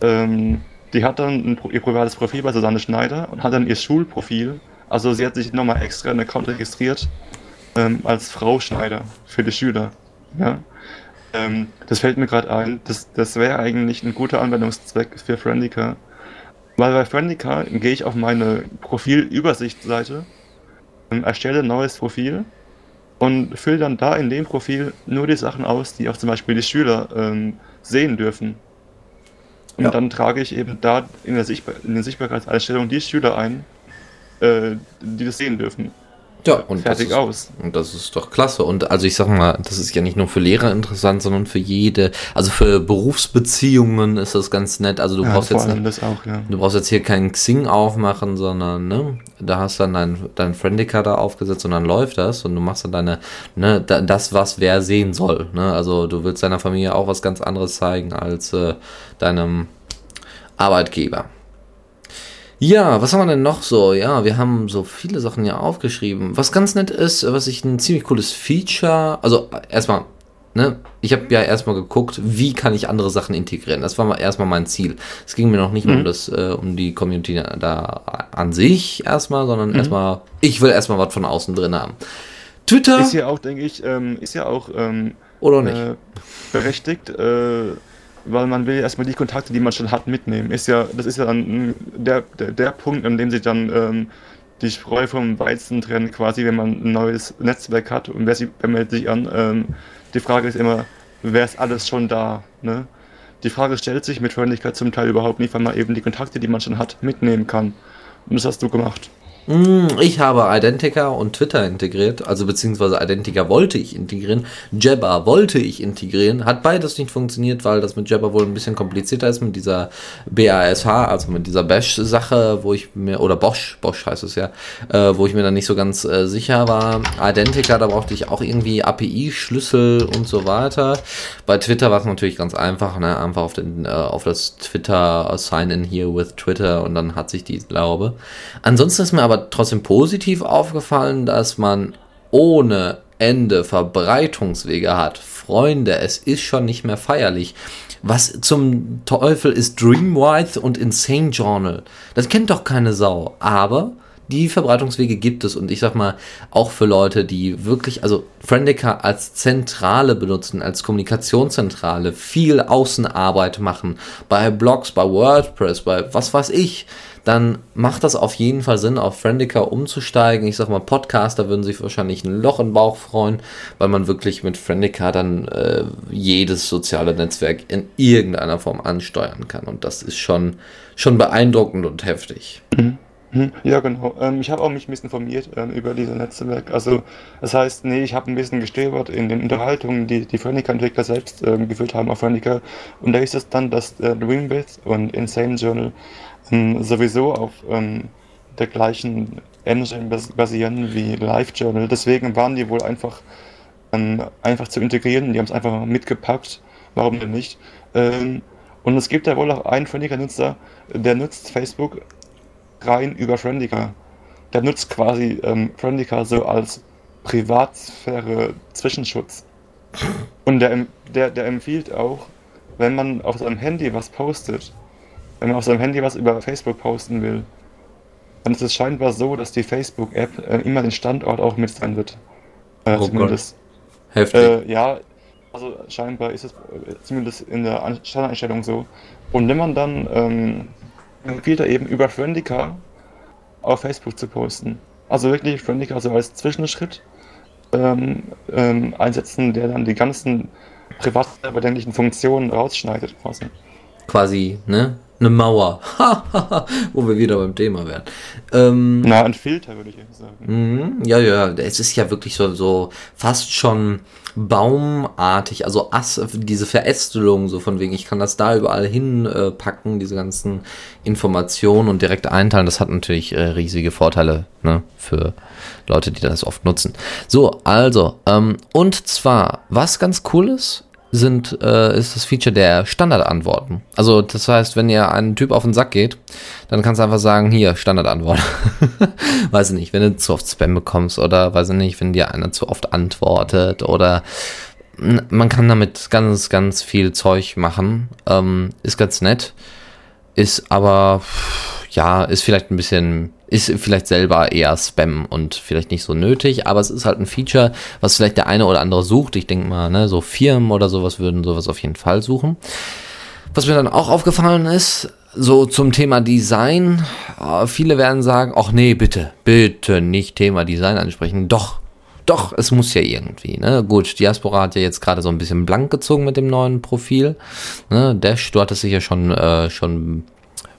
Ähm, die hat dann ein, ihr privates Profil bei Susanne Schneider und hat dann ihr Schulprofil. Also sie hat sich nochmal extra einen Account registriert ähm, als Frau Schneider für die Schüler. Ja? Ähm, das fällt mir gerade ein. Das, das wäre eigentlich ein guter Anwendungszweck für Friendica. Weil bei Friendica gehe ich auf meine Profilübersichtsseite, ähm, erstelle ein neues Profil und fülle dann da in dem Profil nur die Sachen aus, die auch zum Beispiel die Schüler ähm, sehen dürfen. Und Ja. dann trage ich eben da in der, Sichtbar in der Sichtbarkeitseinstellung die Schüler ein, äh, die das sehen dürfen. Ja, und Fertig das ist, aus. Und das ist doch klasse. Und also ich sag mal, das ist ja nicht nur für Lehrer interessant, sondern für jede, also für Berufsbeziehungen ist das ganz nett. Also du Ja, brauchst jetzt das auch, ja. Du brauchst jetzt hier keinen Xing aufmachen, sondern ne, da hast dann dein, dein Friendica da aufgesetzt und dann läuft das und du machst dann deine, ne, da, das, was wer sehen soll. Ne? Also du willst deiner Familie auch was ganz anderes zeigen als äh, deinem Arbeitgeber. Ja, was haben wir denn noch so? Ja, wir haben so viele Sachen ja aufgeschrieben. Was ganz nett ist, was ich ein ziemlich cooles Feature, also erstmal, ne, ich habe ja erstmal geguckt, wie kann ich andere Sachen integrieren. Das war mal erstmal mein Ziel. Es ging mir noch nicht Mhm. um das, äh, um die Community da an sich erstmal, sondern erstmal, ich will erstmal was von außen drin haben. Twitter Ist ja auch, denke ich, ähm, ist ja auch ähm, oder nicht? äh, berechtigt, äh, weil man will erstmal die Kontakte, die man schon hat, mitnehmen. Ist ja, das ist ja dann der, der, der Punkt, an dem sich dann ähm, die Spreu vom Weizen trennt, quasi, wenn man ein neues Netzwerk hat und wer, sie, wer meldet sich an. Ähm, die Frage ist immer, wer ist alles schon da? Ne? Die Frage stellt sich mit Freundlichkeit zum Teil überhaupt nicht, weil man eben die Kontakte, die man schon hat, mitnehmen kann. Und das hast du gemacht. Mm, Ich habe Identica und Twitter integriert, also beziehungsweise Identica wollte ich integrieren, Jabber wollte ich integrieren, hat beides nicht funktioniert, weil das mit Jabber wohl ein bisschen komplizierter ist mit dieser BASH, also mit dieser Bash-Sache, wo ich mir, oder Bosch, Bosch heißt es ja, äh, wo ich mir dann nicht so ganz äh, sicher war. Identica, da brauchte ich auch irgendwie API-Schlüssel und so weiter. Bei Twitter war es natürlich ganz einfach, ne? einfach auf, den, äh, auf das Twitter Sign-in here with Twitter und dann hat sich die Glaube. Ansonsten ist mir aber trotzdem positiv aufgefallen, dass man ohne Ende Verbreitungswege hat. Freunde, es ist schon nicht mehr feierlich. Was zum Teufel ist Dreamwide und Insane Journal? Das kennt doch keine Sau. Aber die Verbreitungswege gibt es und ich sag mal, auch für Leute, die wirklich, also Friendica als Zentrale benutzen, als Kommunikationszentrale, viel Außenarbeit machen, bei Blogs, bei WordPress, bei was weiß ich, dann macht das auf jeden Fall Sinn, auf Friendica umzusteigen. Ich sag mal, Podcaster würden sich wahrscheinlich ein Loch im Bauch freuen, weil man wirklich mit Friendica dann äh, jedes soziale Netzwerk in irgendeiner Form ansteuern kann. Und das ist schon, schon beeindruckend und heftig. Mhm, Ja, genau. Ähm, ich habe auch mich ein bisschen informiert ähm, über dieses Netzwerk. Also, das heißt, nee, ich habe ein bisschen gestöbert in den Unterhaltungen, die die Friendica-Entwickler selbst ähm, geführt haben auf Friendica. Und da ist es dann, dass äh, Dreambit und Insane Journal ähm, sowieso auf ähm, der gleichen Engine bas basieren wie Live Journal. Deswegen waren die wohl einfach, ähm, einfach zu integrieren. Die haben es einfach mitgepackt. Warum denn nicht? Ähm, und es gibt ja wohl auch einen Friendica-Nutzer, der nutzt Facebook rein über Friendica. Der nutzt quasi ähm, Friendica so als Privatsphäre-Zwischenschutz. Und der, der, der empfiehlt auch, wenn man auf seinem Handy was postet, wenn man auf seinem Handy was über Facebook posten will, dann ist es scheinbar so, dass die Facebook-App äh, immer den Standort auch mitsendet. Äh, Oh Gott. zumindest. Heftig. Äh, ja, also scheinbar ist es äh, zumindest in der An- Standardeinstellung so. Und wenn man dann ähm, empfiehlt er eben über Friendica auf Facebook zu posten. Also wirklich Friendica so als Zwischenschritt ähm, ähm, einsetzen, der dann die ganzen privatbedenklichen Funktionen rausschneidet quasi. Quasi, ne? Eine Mauer. Wo wir wieder beim Thema wären. Ähm, Na, ein Filter würde ich eher sagen. Mhm, Ja, ja, es ist ja wirklich so, so fast schon baumartig, also Ass, diese Verästelung, so von wegen, ich kann das da überall hinpacken, äh, packen, diese ganzen Informationen und direkt einteilen, das hat natürlich äh, riesige Vorteile ne, für Leute, die das oft nutzen. So, also, ähm, und zwar, was ganz cool ist, sind, äh, ist das Feature der Standardantworten. Also das heißt, wenn ihr einen Typ auf den Sack geht, dann kannst du einfach sagen, hier, Standardantwort. weiß ich nicht, wenn du zu oft Spam bekommst oder weiß ich nicht, wenn dir einer zu oft antwortet oder man kann damit ganz, ganz viel Zeug machen. Ähm, ist ganz nett. Ist aber, ja, ist vielleicht ein bisschen, ist vielleicht selber eher Spam und vielleicht nicht so nötig, aber es ist halt ein Feature, was vielleicht der eine oder andere sucht. Ich denke mal, ne, so Firmen oder sowas würden sowas auf jeden Fall suchen. Was mir dann auch aufgefallen ist, so zum Thema Design, äh, viele werden sagen, ach nee, bitte, bitte nicht Thema Design ansprechen. Doch, doch, es muss ja irgendwie. Ne? Gut, Diaspora hat ja jetzt gerade so ein bisschen blank gezogen mit dem neuen Profil. Ne? Dash, du hattest dich ja schon, äh, schon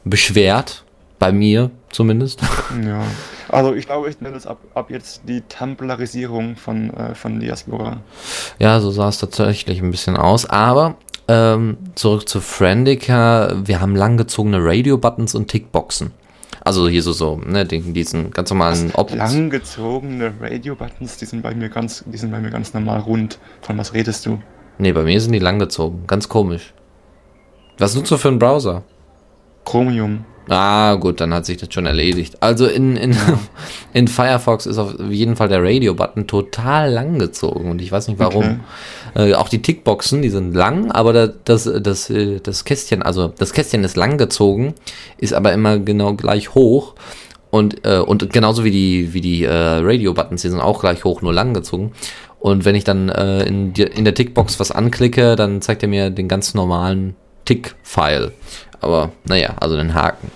beschwert, bei mir zumindest. Ja, also ich glaube, ich nenne das ab, ab jetzt die Templarisierung von, äh, von Diaspora. Ja, so sah es tatsächlich ein bisschen aus, aber ähm, zurück zu Friendica, wir haben langgezogene Radio-Buttons und Tickboxen. Also hier so, so, ne, diesen ganz normalen Options. Langgezogene Radio-Buttons, die sind bei mir ganz, die sind bei mir ganz normal rund. Von was redest du? Nee, bei mir sind die langgezogen. Ganz komisch. Was nutzt du für einen Browser? Chromium. Ah, gut, dann hat sich das schon erledigt. Also in, in, in Firefox ist auf jeden Fall der Radio-Button total lang gezogen und ich weiß nicht warum. Okay. Äh, auch die Tickboxen, die sind lang, aber das, das, das, äh, das Kästchen, also das Kästchen ist lang gezogen, ist aber immer genau gleich hoch. Und, äh, und genauso wie die, wie die äh, Radio-Buttons, die sind auch gleich hoch, nur lang gezogen. Und wenn ich dann äh, in, die, in der Tickbox was anklicke, dann zeigt er mir den ganz normalen Tick-File. Aber naja, also den Haken.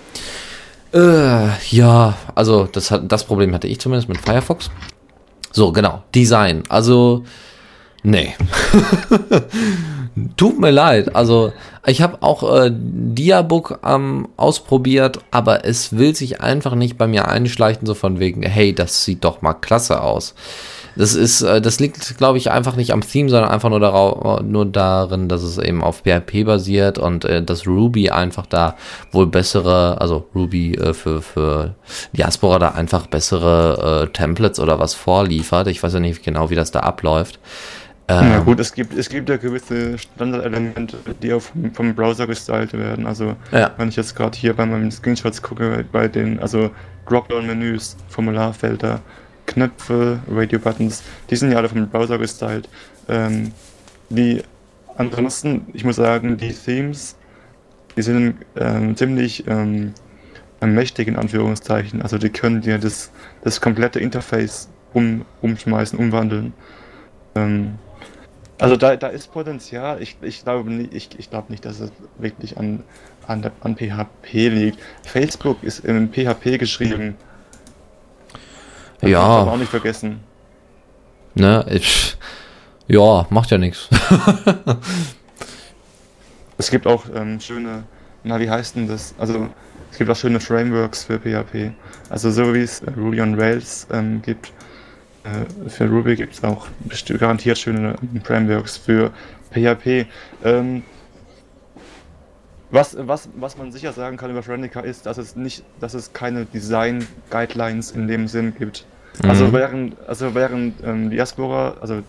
Äh, ja, also das, hat, das Problem hatte ich zumindest mit Firefox. So, genau. Design. Also, nee. Tut mir leid. Also, ich habe auch äh, Diabook ähm, ausprobiert, aber es will sich einfach nicht bei mir einschleichen, so von wegen, hey, das sieht doch mal klasse aus. Das ist, äh, das liegt, glaube ich, einfach nicht am Theme, sondern einfach nur, darauf, nur darin, dass es eben auf PHP basiert und äh, dass Ruby einfach da wohl bessere, also Ruby äh, für, für Diaspora da einfach bessere äh, Templates oder was vorliefert. Ich weiß ja nicht genau, wie das da abläuft. Ähm, ja gut, es gibt, es gibt ja gewisse Standardelemente, die auch vom, vom Browser gestylt werden. Also ja. wenn ich jetzt gerade hier bei meinen Screenshots gucke, bei den, also Dropdown-Menüs, Formularfelder, Knöpfe, Radio-Buttons, die sind ja alle vom Browser gestylt. Ähm, die ansonsten, ich muss sagen, die Themes, die sind ähm, ziemlich ähm, mächtig in Anführungszeichen. Also die können dir das, das komplette Interface um, umschmeißen, umwandeln. Ähm, also da, da ist Potenzial. Ich, ich glaube nicht, ich, ich glaube nicht, dass es wirklich an, an, an PHP liegt. Facebook ist in PHP geschrieben. Das ja. Darf auch nicht vergessen. Ne, ich, ja, macht ja nichts. es gibt auch ähm, schöne, na, wie heißt denn das? Also, es gibt auch schöne Frameworks für PHP. Also, so wie es Ruby on Rails ähm, gibt, äh, für Ruby gibt es auch garantiert schöne Frameworks für PHP. Ähm, was, was, was man sicher sagen kann über Friendica ist, dass es nicht, dass es keine Design-Guidelines in dem Sinn gibt. Mhm. Also während, also während ähm, Diaspora, also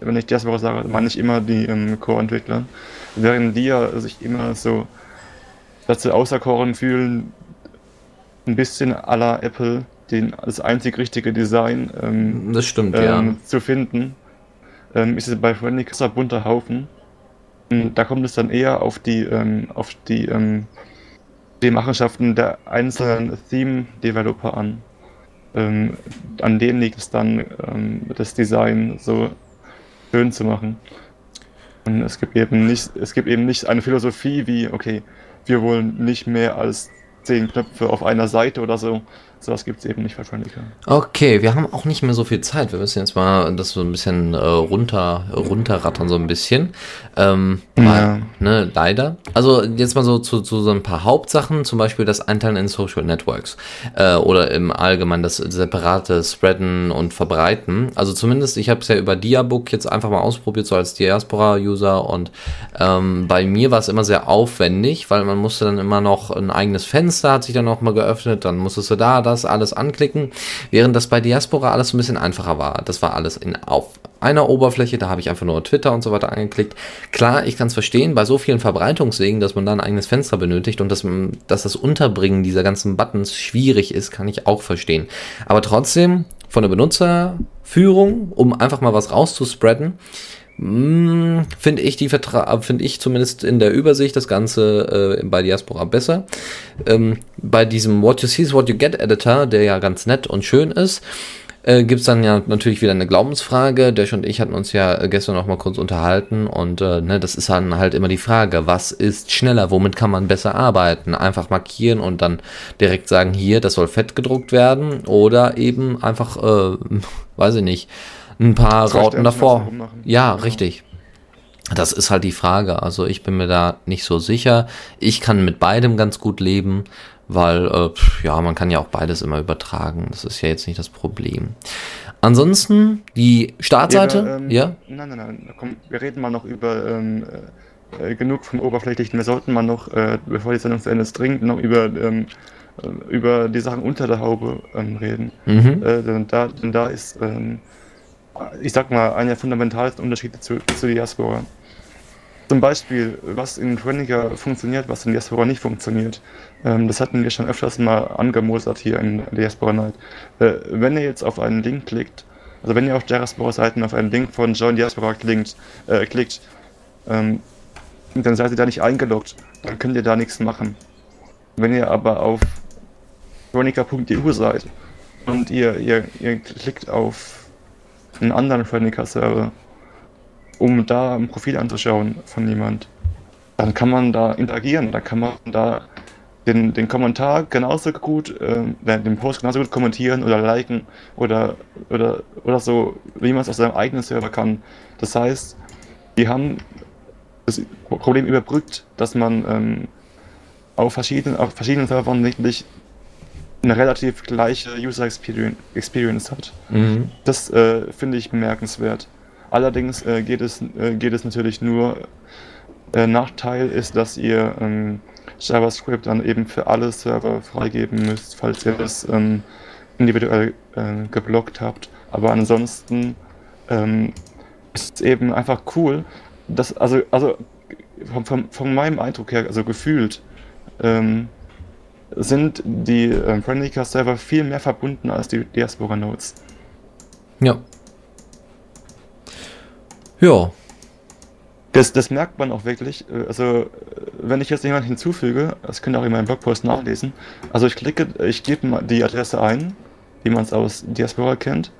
wenn ich Diaspora sage, meine ich immer die ähm, Core-Entwickler, während die ja sich immer so dazu auserkoren fühlen, ein bisschen la Apple den, das einzig richtige Design ähm, das stimmt, ähm, ja. zu finden, ähm, ist es bei Friendica ein bunter Haufen. Da kommt es dann eher auf die, ähm, auf die, ähm, die Machenschaften der einzelnen Theme-Developer an. Ähm, an denen liegt es dann, ähm, das Design so schön zu machen. Und es gibt eben nicht, es gibt eben nicht eine Philosophie wie, okay, wir wollen nicht mehr als zehn Knöpfe auf einer Seite oder so, Sowas gibt es eben nicht bei Friendica. Okay, wir haben auch nicht mehr so viel Zeit. Wir müssen jetzt mal das so ein bisschen äh, runter, runterrattern, so ein bisschen. Ähm, ja. Mal, ne, leider. Also jetzt mal so zu, zu so ein paar Hauptsachen, zum Beispiel das Einteilen in Social Networks. Äh, oder im Allgemeinen das separate Spreaden und Verbreiten. Also zumindest, ich habe es ja über Diabook jetzt einfach mal ausprobiert, so als Diaspora-User. Und ähm, bei mir war es immer sehr aufwendig, weil man musste dann immer noch ein eigenes Fenster, hat sich dann noch mal geöffnet, dann musstest du da das alles anklicken, während das bei Diaspora alles ein bisschen einfacher war. Das war alles in, auf einer Oberfläche, da habe ich einfach nur Twitter und so weiter angeklickt. Klar, ich kann es verstehen, bei so vielen Verbreitungswegen, dass man da ein eigenes Fenster benötigt und dass, dass das Unterbringen dieser ganzen Buttons schwierig ist, kann ich auch verstehen. Aber trotzdem, von der Benutzerführung, um einfach mal was rauszuspreaden, finde ich die Vertra finde ich zumindest in der Übersicht das Ganze äh, bei Diaspora besser. Ähm, bei diesem What You See is What You Get Editor, der ja ganz nett und schön ist, äh, gibt es dann ja natürlich wieder eine Glaubensfrage. Dash und ich hatten uns ja äh, gestern noch mal kurz unterhalten und äh, ne, das ist dann halt immer die Frage, was ist schneller, womit kann man besser arbeiten? Einfach markieren und dann direkt sagen, hier, das soll fett gedruckt werden oder eben einfach, äh, weiß ich nicht, ein paar Rauten davor. Ja, Genau. richtig. Das ist halt die Frage. Also ich bin mir da nicht so sicher. Ich kann mit beidem ganz gut leben, weil äh, ja, man kann ja auch beides immer übertragen. Das ist ja jetzt nicht das Problem. Ansonsten die Startseite, Ja, ähm, ja, Nein, nein, nein. Komm, wir reden mal noch über ähm, äh, genug vom Oberflächlichen. Wir sollten mal noch, äh, bevor die Sendung zu Ende ist, dringend noch über, ähm, äh, über die Sachen unter der Haube ähm, reden. mhm. Äh, denn, da, denn da ist, ähm, ich sag mal, einer der fundamentalsten Unterschiede zu, zu Diaspora. Zum Beispiel, was in Treniger funktioniert, was in Diaspora nicht funktioniert. Ähm, das hatten wir schon öfters mal angemosert hier in Diaspora Night. Äh, wenn ihr jetzt auf einen Link klickt, also wenn ihr auf Diaspora-Seiten auf einen Link von Join Diaspora klingt, äh, klickt, ähm, dann seid ihr da nicht eingeloggt. Dann könnt ihr da nichts machen. Wenn ihr aber auf Veronica.eu seid und ihr, ihr, ihr klickt auf einen anderen Veronica-Server, um da ein Profil anzuschauen von jemand, dann kann man da interagieren, dann kann man da den, den Kommentar genauso gut, ähm, den Post genauso gut kommentieren oder liken oder, oder, oder so, wie man es auf seinem eigenen Server kann. Das heißt, die haben das Problem überbrückt, dass man ähm, auf, verschiedenen, auf verschiedenen Servern wirklich eine relativ gleiche User Experience, Experience hat. Mhm. Das äh, finde ich bemerkenswert. Allerdings äh, geht, es, äh, geht es natürlich nur. Äh, Nachteil ist, dass ihr ähm, JavaScript dann eben für alle Server freigeben müsst, falls ihr das ähm, individuell äh, geblockt habt. Aber ansonsten ähm, ist es eben einfach cool, dass, also, also von, von, von meinem Eindruck her, also gefühlt, ähm, sind die ähm, Friendlycast-Server viel mehr verbunden als die Diaspora-Nodes. ja. Ja, Das, das merkt man auch wirklich. äh, Also, äh, wenn ich jetzt jemanden hinzufüge, das könnt ihr auch in meinem Blogpost nachlesen. Also, ich klicke, ich gebe die Adresse ein, wie man es aus Diaspora kennt.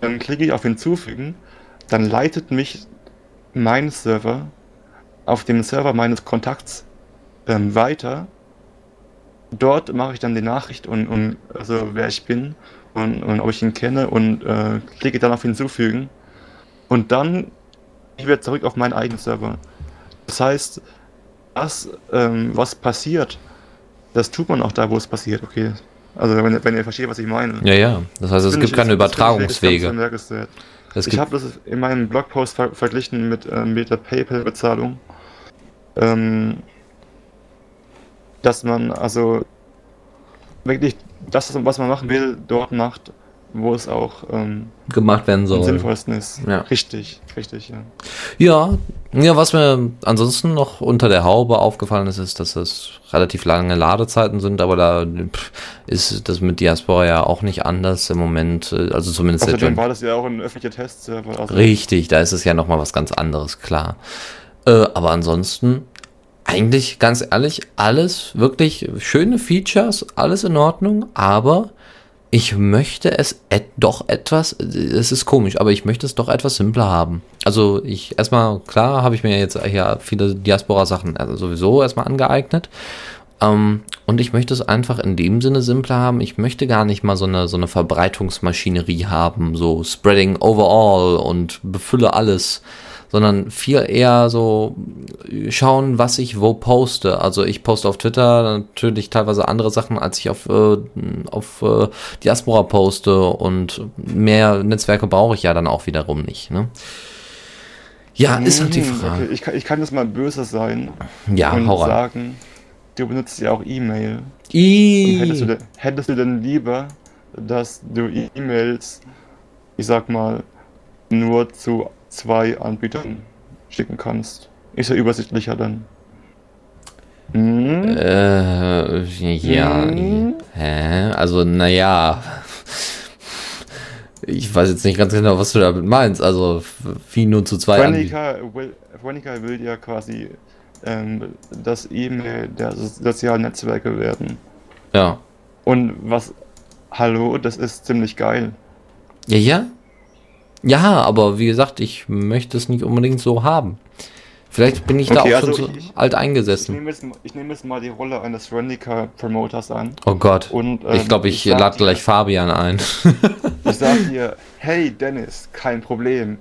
Dann klicke ich auf Hinzufügen. Dann leitet mich mein Server auf dem Server meines Kontakts ähm, weiter. Dort mache ich dann die Nachricht und, und also wer ich bin und, und ob ich ihn kenne und äh, klicke dann auf Hinzufügen. Und dann ich wieder zurück auf meinen eigenen Server. Das heißt, das, ähm, was passiert, das tut man auch da, wo es passiert, okay. Also wenn, wenn ihr versteht, was ich meine. ja, ja. Das heißt, es gibt ich- keine das ich Übertragungswege. Ich gibt, habe das in meinem Blogpost ver verglichen mit, ähm, mit der PayPal-Bezahlung. Ähm, dass man also wirklich das, was man machen will, dort macht, wo es auch ähm, gemacht werden am soll. sinnvollsten ist. Ja. Richtig, richtig, ja. Ja, ja, was mir ansonsten noch unter der Haube aufgefallen ist, ist, dass es relativ lange Ladezeiten sind, aber da pff, ist das mit Diaspora ja auch nicht anders im Moment, äh, also zumindest Außerdem war das ja auch ein öffentlicher Testserver. Also Richtig, da ist es ja nochmal was ganz anderes, klar. Äh, aber ansonsten, eigentlich, ganz ehrlich, alles wirklich schöne Features, alles in Ordnung, aber ich möchte es et doch etwas, es ist komisch, aber ich möchte es doch etwas simpler haben. Also ich, erstmal, klar, habe ich mir jetzt hier viele Diaspora-Sachen also sowieso erstmal angeeignet. Ähm, und ich möchte es einfach in dem Sinne simpler haben. Ich möchte gar nicht mal so eine, so eine Verbreitungsmaschinerie haben, so Spreading overall und befülle alles, sondern viel eher so schauen, was ich wo poste. Also ich poste auf Twitter natürlich teilweise andere Sachen, als ich auf, äh, auf äh, Diaspora poste und mehr Netzwerke brauche ich ja dann auch wiederum nicht. Ne? Ja, ist halt die Hm, Frage. Okay, ich, kann, ich kann jetzt mal böse sein Ja, und sagen, du benutzt ja auch E-Mail. Hättest du, hättest du denn lieber, dass du E-Mails, ich sag mal, nur zu zwei Anbietern schicken kannst? Ist ja übersichtlicher dann. Hm? Äh, ja. Hm? Hä? Also, naja. Ich weiß jetzt nicht ganz genau, was du damit meinst. Also, wie nur zu zwei. Veronica will, Veronica will ja quasi ähm, das E-Mail der so- sozialen Netzwerke werden. Ja. Und was, hallo, das ist ziemlich geil. Ja, ja. Ja, aber wie gesagt, ich möchte es nicht unbedingt so haben. Vielleicht bin ich da Okay, auch schon also so ich- alt Ich eingesessen. nehme jetzt, ich nehme jetzt mal die Rolle eines Veronica-Promoters an. Oh Gott. Und, ähm, ich glaube, ich, ich lade gleich Fabian ein. Ich sag dir, hey Dennis, kein Problem.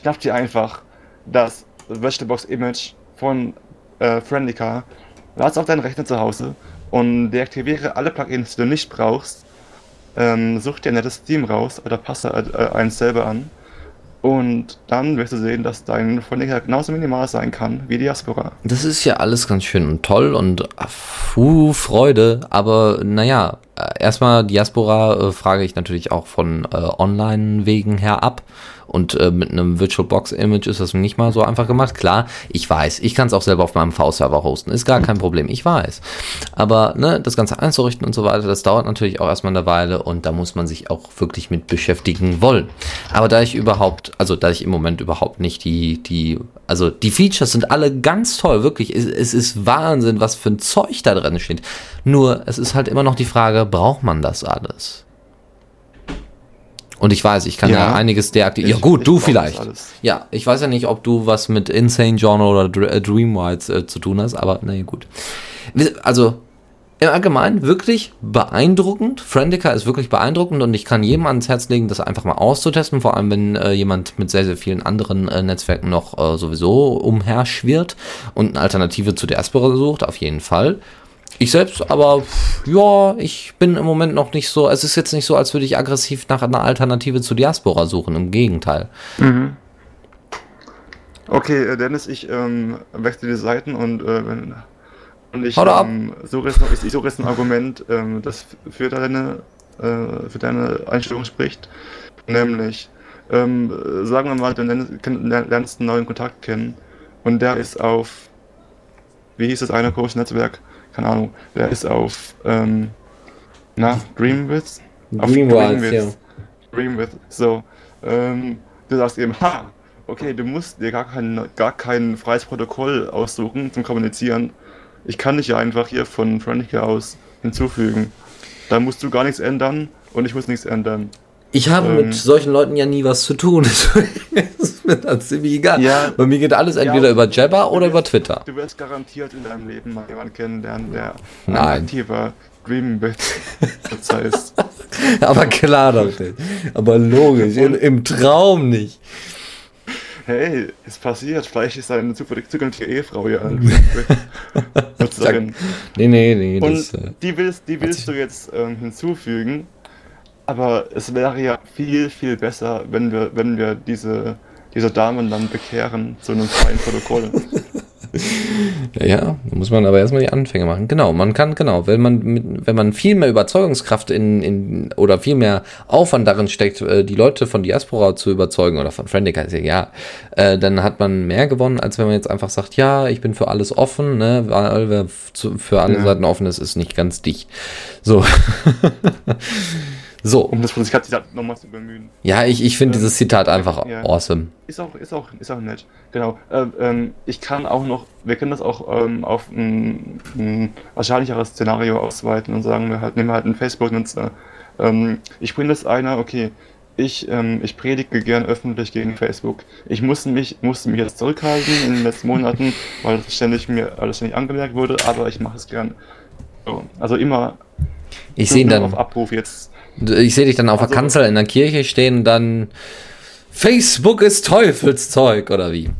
Schnapp dir einfach das Vegetalbox-Image von äh, Friendica, lass auf deinen Rechner zu Hause und deaktiviere alle Plugins, die du nicht brauchst. Ähm, such dir ein nettes Theme raus oder passe äh, eins selber an. Und dann wirst du sehen, dass dein Friendica genauso minimal sein kann wie Diaspora. Das ist ja alles ganz schön und toll und puh, Freude, aber naja, erstmal Diaspora äh, frage ich natürlich auch von äh, Online-Wegen her ab und äh, mit einem VirtualBox-Image ist das nicht mal so einfach gemacht. Klar, ich weiß, ich kann es auch selber auf meinem V-Server hosten, ist gar kein Problem, ich weiß. Aber ne, das Ganze einzurichten und so weiter, das dauert natürlich auch erstmal eine Weile und da muss man sich auch wirklich mit beschäftigen wollen. Aber da ich überhaupt, also da ich im Moment überhaupt nicht die, die, also die Features sind alle ganz toll, wirklich. Es, es ist Wahnsinn, was für ein Zeug da drin steht. Nur, es ist halt immer noch die Frage, braucht man das alles? Und ich weiß, ich kann ja, Ja. einiges deaktivieren. Ja gut, du vielleicht. Ja, ich weiß ja nicht, ob du was mit Insane Journal oder äh, Dreamwhites äh, zu tun hast, aber naja, gut. Also, im Allgemeinen wirklich beeindruckend. Friendica ist wirklich beeindruckend und ich kann jedem ans Herz legen, das einfach mal auszutesten, vor allem wenn äh, jemand mit sehr, sehr vielen anderen äh, Netzwerken noch äh, sowieso umherschwirrt und eine Alternative zu Diaspora sucht, auf jeden Fall. Ich selbst aber, ja, ich bin im Moment noch nicht so, es ist jetzt nicht so, als würde ich aggressiv nach einer Alternative zu Diaspora suchen, im Gegenteil. Okay, äh, Dennis, ich ähm, wechsle die Seiten und, äh, und ich, ähm, suche jetzt ich, ich suche jetzt ein Argument, ähm, das für deine, äh, für deine Einstellung spricht. Nämlich, ähm, äh, sagen wir mal, du lernst, einen neuen Kontakt kennen und der ist auf, wie hieß das eine große Netzwerk? Keine Ahnung, der ist auf, ähm, na, Dreamwidth? Auf Dreamwidth, ja. Dreamwidth, so. Ähm, du sagst eben, ha, okay, du musst dir gar kein, gar kein freies Protokoll aussuchen zum Kommunizieren. Ich kann dich ja einfach hier von Friendica aus hinzufügen. Da musst du gar nichts ändern und ich muss nichts ändern. Ich habe Ähm. mit solchen Leuten ja nie was zu tun. Deswegen ist mir dann ziemlich egal. Ja. Bei mir geht alles entweder Ja. über Jabber oder Du über wirst- Twitter. Du wirst garantiert in deinem Leben mal jemanden kennenlernen, der ein Nein. aktiver Dreamwidth-Nutzer ist. Aber klar doch nicht. Aber logisch, in, im Traum nicht. Hey, es passiert. Vielleicht ist deine zukünftige Ehefrau ja ein. Nee, nee, nee. Das, Und äh, die willst, die willst du jetzt ähm, hinzufügen, aber es wäre ja viel, viel besser, wenn wir, wenn wir diese, diese Damen dann bekehren zu einem freien Protokoll. ja, ja, da muss man aber erstmal die Anfänge machen. Genau, man kann, genau, wenn man, mit, wenn man viel mehr Überzeugungskraft in, in oder viel mehr Aufwand darin steckt, äh, die Leute von Diaspora zu überzeugen oder von Friendica, ist ja, ja äh, dann hat man mehr gewonnen, als wenn man jetzt einfach sagt, ja, ich bin für alles offen, ne, weil wer für alle Ja. Seiten offen ist, ist nicht ganz dicht. So. so. Um das Zitat nochmal zu bemühen. Ja, ich, ich finde Ähm, dieses Zitat einfach ja. awesome. Ist auch, ist auch, ist auch nett. Genau. Ähm, ähm, ich kann auch noch, wir können das auch ähm, auf ein, ein wahrscheinlicheres Szenario ausweiten und sagen wir halt, nehmen wir halt einen Facebook-Nutzer. Ähm, ich bin jetzt einer, okay, ich, ähm, ich predige gern öffentlich gegen Facebook. Ich musste mich, musste mich jetzt zurückhalten in den letzten Monaten, weil das ständig mir alles ständig angemerkt wurde, aber ich mache es gern. So, also immer Ich sehe ihn auf dann, Abruf jetzt. Ich sehe dich dann auf der Also- Kanzel in der Kirche stehen und dann Facebook ist Teufelszeug oder wie?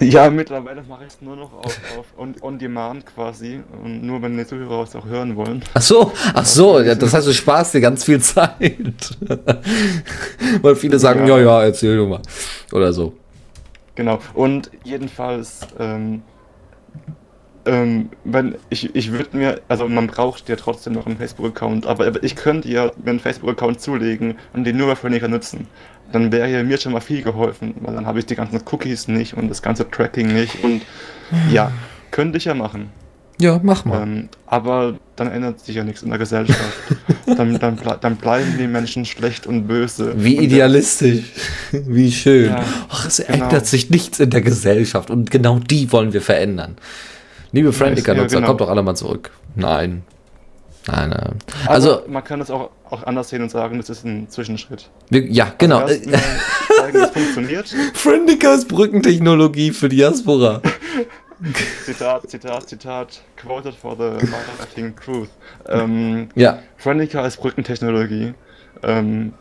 Ja, mittlerweile mache ich es nur noch auf, auf on, on Demand quasi. Und nur wenn die Zuhörer es auch hören wollen. Ach so, ach so, ja, das heißt, du sparst dir ganz viel Zeit. Weil viele sagen, ja, Ja. ja, erzähl du mal. Oder so. Genau. Und jedenfalls, ähm, ähm, wenn ich, ich würde mir, also man braucht ja trotzdem noch einen Facebook-Account, aber ich könnte ja mir einen Facebook-Account zulegen und den nur bei Friendica nutzen. Dann wäre ja mir schon mal viel geholfen, weil dann habe ich die ganzen Cookies nicht und das ganze Tracking nicht und ja, könnte ich ja machen. Ja, mach mal. Ähm, aber dann ändert sich ja nichts in der Gesellschaft. dann, dann, ble dann bleiben die Menschen schlecht und böse. Wie und idealistisch. Wie schön. Ja, Ach, es genau. ändert sich nichts in der Gesellschaft und genau die wollen wir verändern. Liebe Friendica-Nutzer, Ja, genau. kommt doch alle mal zurück. Nein. Nein, nein. Also, Also, man kann das auch, auch anders sehen und sagen, das ist ein Zwischenschritt. wir, ja, genau. Erstmal zeigen, es funktioniert. Friendica ist Brückentechnologie für Diaspora. Zitat, Zitat, Zitat, quoted for the marketing truth. Ähm, Ja, Friendica ist Brückentechnologie. Ähm,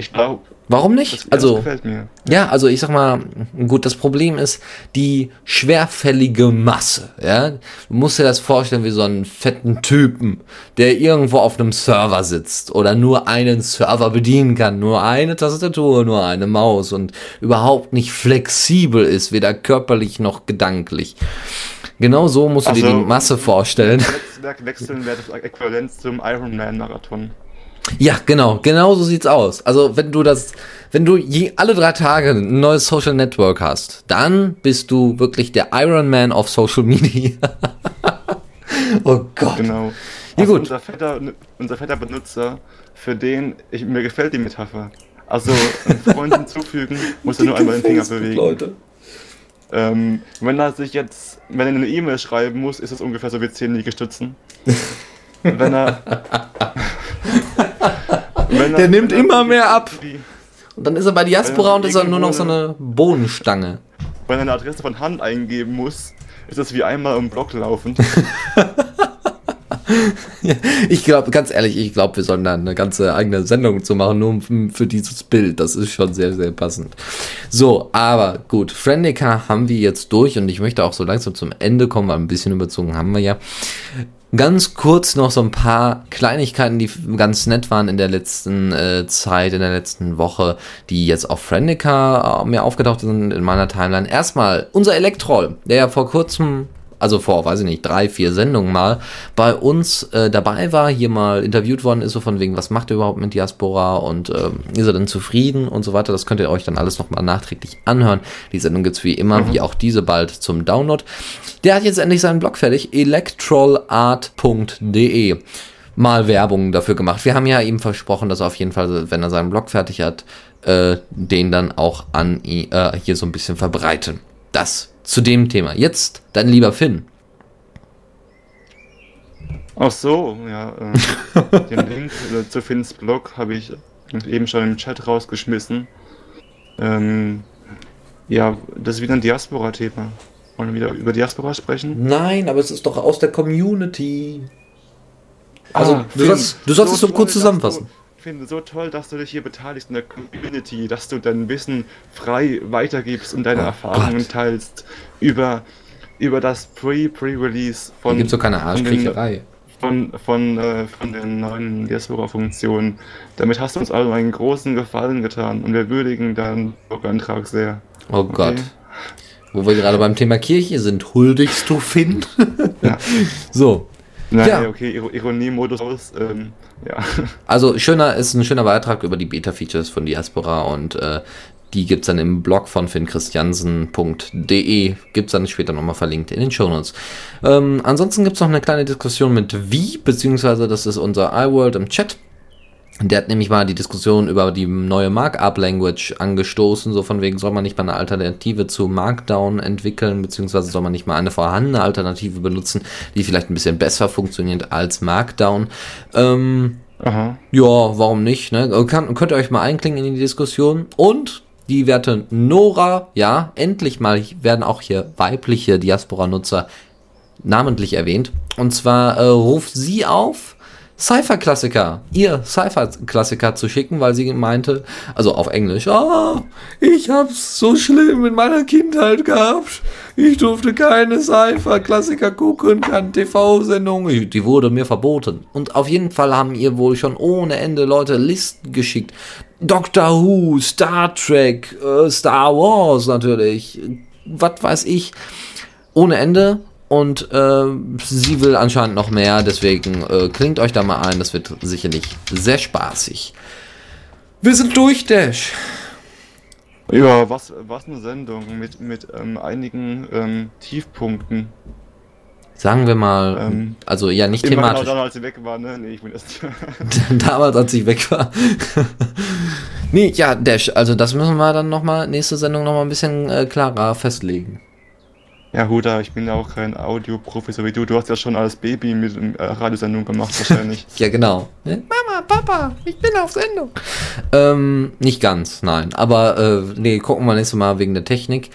ich glaube, warum das, nicht? das Also, gefällt mir. Ja, also ich sag mal, gut, das Problem ist die schwerfällige Masse, ja. Du musst dir das vorstellen wie so einen fetten Typen, der irgendwo auf einem Server sitzt oder nur einen Server bedienen kann, nur eine Tastatur, nur eine Maus und überhaupt nicht flexibel ist, weder körperlich noch gedanklich. Genau so musst du dir Also- die Masse vorstellen. Netzwerk wechseln wäre das Äquivalent zum Ironman-Marathon. Ja, genau, genau so sieht's aus. Also, wenn du das, wenn du je, alle drei Tage ein neues Social Network hast, dann bist du wirklich der Iron Man of Social Media. oh Gott. Genau. Ja, Also gut. Unser fetter, unser fetter Benutzer, für den, ich, mir gefällt die Metapher. Also, einen Freund hinzufügen, muss er nur einmal den Finger bewegen. Leute. Ähm, wenn er sich jetzt, wenn er eine E-Mail schreiben muss, ist es ungefähr so wie 10 Liegestützen. wenn er. Er- Der nimmt er immer mehr ab. Und dann ist er bei Diaspora und ist er nur noch so eine Bohnenstange. Wenn er eine Adresse von Hand eingeben muss, ist es wie einmal im Block laufen. Ich glaube, ganz ehrlich, ich glaube, wir sollen da eine ganze eigene Sendung zu machen, nur um- für dieses Bild. Das ist schon sehr, sehr passend. So, aber gut, Friendica haben wir jetzt durch und ich möchte auch so langsam zum Ende kommen, weil ein bisschen überzogen haben wir ja. Ganz kurz noch so ein paar Kleinigkeiten, die ganz nett waren in der letzten äh, Zeit, in der letzten Woche, die jetzt auf Friendica äh, mir aufgetaucht sind in meiner Timeline. Erstmal unser Elektroll, der ja vor kurzem also vor, weiß ich nicht, drei, vier Sendungen mal bei uns äh, dabei war, hier mal interviewt worden ist, so von wegen, was macht ihr überhaupt mit Diaspora und ähm, ist er denn zufrieden und so weiter. Das könnt ihr euch dann alles nochmal nachträglich anhören. Die Sendung gibt's wie immer, wie auch diese bald zum Download. Der hat jetzt endlich seinen Blog fertig, electrolart.de mal Werbung dafür gemacht. Wir haben ja ihm versprochen, dass er auf jeden Fall, wenn er seinen Blog fertig hat, äh, den dann auch an äh, hier so ein bisschen verbreiten. Das zu dem Thema. Jetzt dein lieber Finn. Ach so, ja. Äh, den Link äh, zu Finns Blog habe ich eben schon im Chat rausgeschmissen. Ähm, ja, das ist wieder ein Diaspora-Thema. Wollen wir wieder über Diaspora sprechen? Nein, aber es ist doch aus der Community. Also, Ah, du Finn, sollst, du sollst es so kurz zusammenfassen. Ich finde so toll, dass du dich hier beteiligst in der Community, dass du dein Wissen frei weitergibst und deine Oh Erfahrungen Gott. teilst über, über das Pre-Pre-Release von, gibt so keine Arschkriecherei. von, von, äh, von den neuen Diaspora-Funktionen. Damit hast du uns allen einen großen Gefallen getan und wir würdigen deinen Blogantrag sehr. Oh Gott. Wo wir gerade beim Thema Kirche sind, huldigst du Finn? Ja. so. Nein, Ja. okay, Iro- Ironie-Modus aus. Ähm, ja. Also schöner ist ein schöner Beitrag über die Beta-Features von Diaspora und äh, die gibt's dann im Blog von finnchristiansen.de. Gibt's dann später nochmal verlinkt in den Shownotes. Ähm, ansonsten gibt's noch eine kleine Diskussion mit Wie, beziehungsweise das ist unser iWorld im Chat. Der hat nämlich mal die Diskussion über die neue Markup-Language angestoßen, so von wegen, soll man nicht mal eine Alternative zu Markdown entwickeln, beziehungsweise soll man nicht mal eine vorhandene Alternative benutzen, die vielleicht ein bisschen besser funktioniert als Markdown. Ähm, Aha. ja, warum nicht? Ne? Kann, könnt ihr euch mal einklingen in die Diskussion. Und die werte Nora, ja, endlich mal werden auch hier weibliche Diaspora-Nutzer namentlich erwähnt. Und zwar äh, ruft sie auf, Cypher-Klassiker, ihr Cypher-Klassiker zu schicken, weil sie meinte, also auf Englisch, ah, ich hab's so schlimm in meiner Kindheit gehabt. Ich durfte keine Cypher-Klassiker gucken, keine TV-Sendung, die wurde mir verboten. Und auf jeden Fall haben ihr wohl schon ohne Ende Leute Listen geschickt. Doctor Who, Star Trek, äh, Star Wars natürlich, was weiß ich, ohne Ende. Und äh, sie will anscheinend noch mehr, deswegen äh, klingt euch da mal ein, das wird sicherlich sehr spaßig. Wir sind durch, Dash. Ja, was, was eine Sendung mit, mit ähm, einigen ähm, Tiefpunkten. sagen wir mal, Ähm, also ja, nicht thematisch. dann, als sie weg war, ne? Nee, ich bin erst. Damals, als ich weg war. nee, ja, Dash, also das müssen wir dann nochmal, nächste Sendung nochmal ein bisschen äh, klarer festlegen. Ja, Huda, ich bin ja auch kein Audioprofi, so wie du. Du hast ja schon als Baby mit äh, Radiosendung gemacht, wahrscheinlich. Ja, genau. Mama, Papa, ich bin auf Sendung. Ähm, nicht ganz, nein. Aber, äh, nee, gucken wir nächstes Mal wegen der Technik.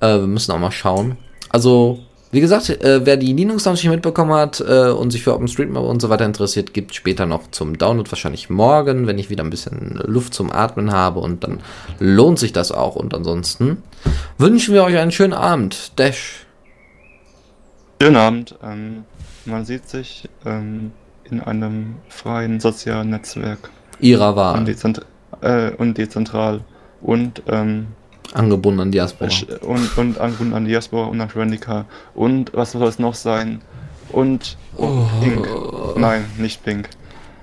Äh, wir müssen auch mal schauen. Also, wie gesagt, äh, wer die Linux noch nicht mitbekommen hat äh, und sich für OpenStreetMap und so weiter interessiert, gibt später noch zum Download wahrscheinlich morgen, wenn ich wieder ein bisschen Luft zum Atmen habe und dann lohnt sich das auch. Und ansonsten wünschen wir euch einen schönen Abend. Dash. Schönen Abend. Ähm, man sieht sich ähm, in einem freien sozialen Netzwerk Ihrer und, Wahl. dezent äh, und dezentral und ähm, Angebunden an Diaspora. und, und angebunden an Diaspora und an Randica und was soll es noch sein? Und, und Pink. Nein, nicht Pink.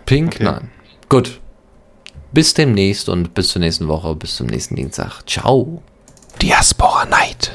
Pink? Okay. Nein. Gut. Bis demnächst und bis zur nächsten Woche, bis zum nächsten Dienstag. Ciao. Diaspora Night.